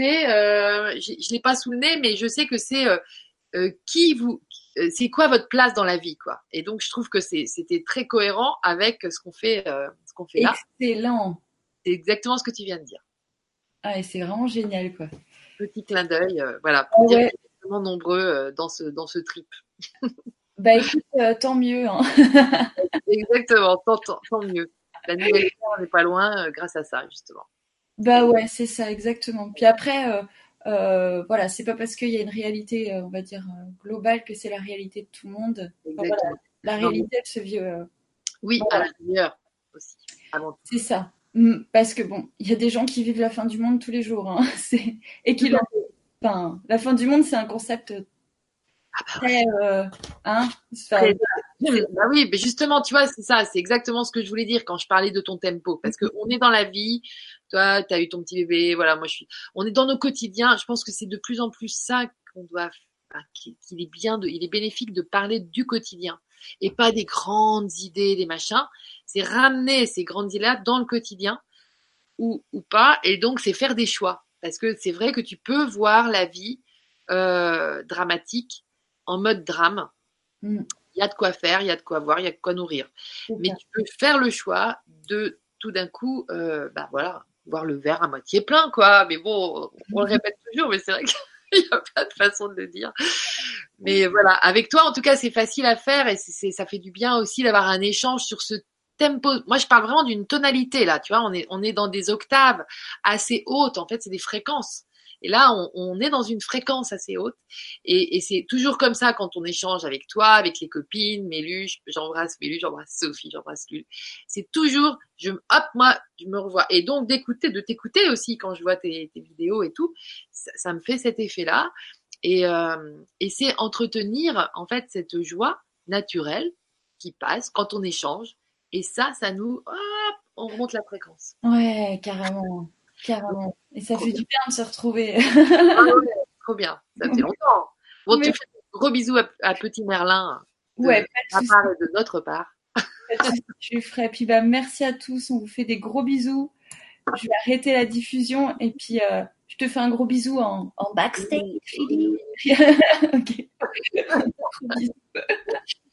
c'est, euh, je l'ai pas sous le nez, mais je sais que c'est euh, euh, qui vous, c'est quoi votre place dans la vie, quoi. Et donc, je trouve que c'était très cohérent avec ce qu'on fait, ce qu'on fait là. Excellent. C'est exactement ce que tu viens de dire. Ah, et c'est vraiment génial, quoi. Petit clin d'œil, voilà, pour dire ouais. vraiment nombreux dans ce dans ce trip. Bah écoute, euh, tant mieux. Hein. Exactement, tant, mieux. La nouvelle on n'est pas loin grâce à ça, justement. Bah ouais, c'est ça, exactement. Puis après, euh, voilà, c'est pas parce qu'il y a une réalité, on va dire, globale que c'est la réalité de tout le monde. la réalité, elle se vit. oui, à l'intérieur aussi. C'est ça. Mm, parce que bon, il y a des gens qui vivent la fin du monde tous les jours. Hein. Et qui enfin, la fin du monde, c'est un concept bah, hein, bah oui, mais justement, tu vois, c'est ça, c'est exactement ce que je voulais dire quand je parlais de ton tempo, parce que on est dans la vie. Toi, tu as eu ton petit bébé, voilà, moi je suis. On est dans nos quotidiens. Je pense que c'est de plus en plus ça qu'on doit, qu'il est bien, de, il est bénéfique de parler du quotidien et pas des grandes idées, des machins. C'est ramener ces grandes idées-là dans le quotidien ou ou pas, et donc c'est faire des choix, parce que c'est vrai que tu peux voir la vie euh, dramatique en mode drame. Mm. Il y a de quoi faire, il y a de quoi voir, il y a de quoi nourrir. Mais tu peux faire le choix de tout d'un coup, euh, bah voilà, voir le verre à moitié plein, quoi. Mais bon, on le répète toujours, mais c'est vrai qu'il n'y a pas de façon de le dire. Mais voilà, avec toi, en tout cas, c'est facile à faire et c'est, ça fait du bien aussi d'avoir un échange sur ce tempo. Moi, je parle vraiment d'une tonalité là, tu vois. On est, on est dans des octaves assez hautes. En fait, c'est des fréquences. Et là, on, est dans une fréquence assez haute. Et, c'est toujours comme ça quand on échange avec toi, avec les copines, Mélu, j'embrasse Mélu, j'embrasse Sophie, j'embrasse Lulu. C'est toujours, je, hop, moi, je me revois. Et donc d'écouter, de t'écouter aussi quand je vois tes, vidéos et tout, ça, ça, me fait cet effet-là. Et, euh, et c'est entretenir en fait cette joie naturelle qui passe quand on échange. Et ça, ça nous, hop, on remonte la fréquence. Ouais, carrément. Carrément. Et ça fait du bien de se retrouver. ah trop bien. Ça fait longtemps. Bon, tu fais un gros bisous à, Petit Merlin. De ouais, part et de notre part. Je ferai. Puis bah, merci à tous. On vous fait des gros bisous. Je vais arrêter la diffusion et puis euh, je te fais un gros bisou en, en backstage, ok.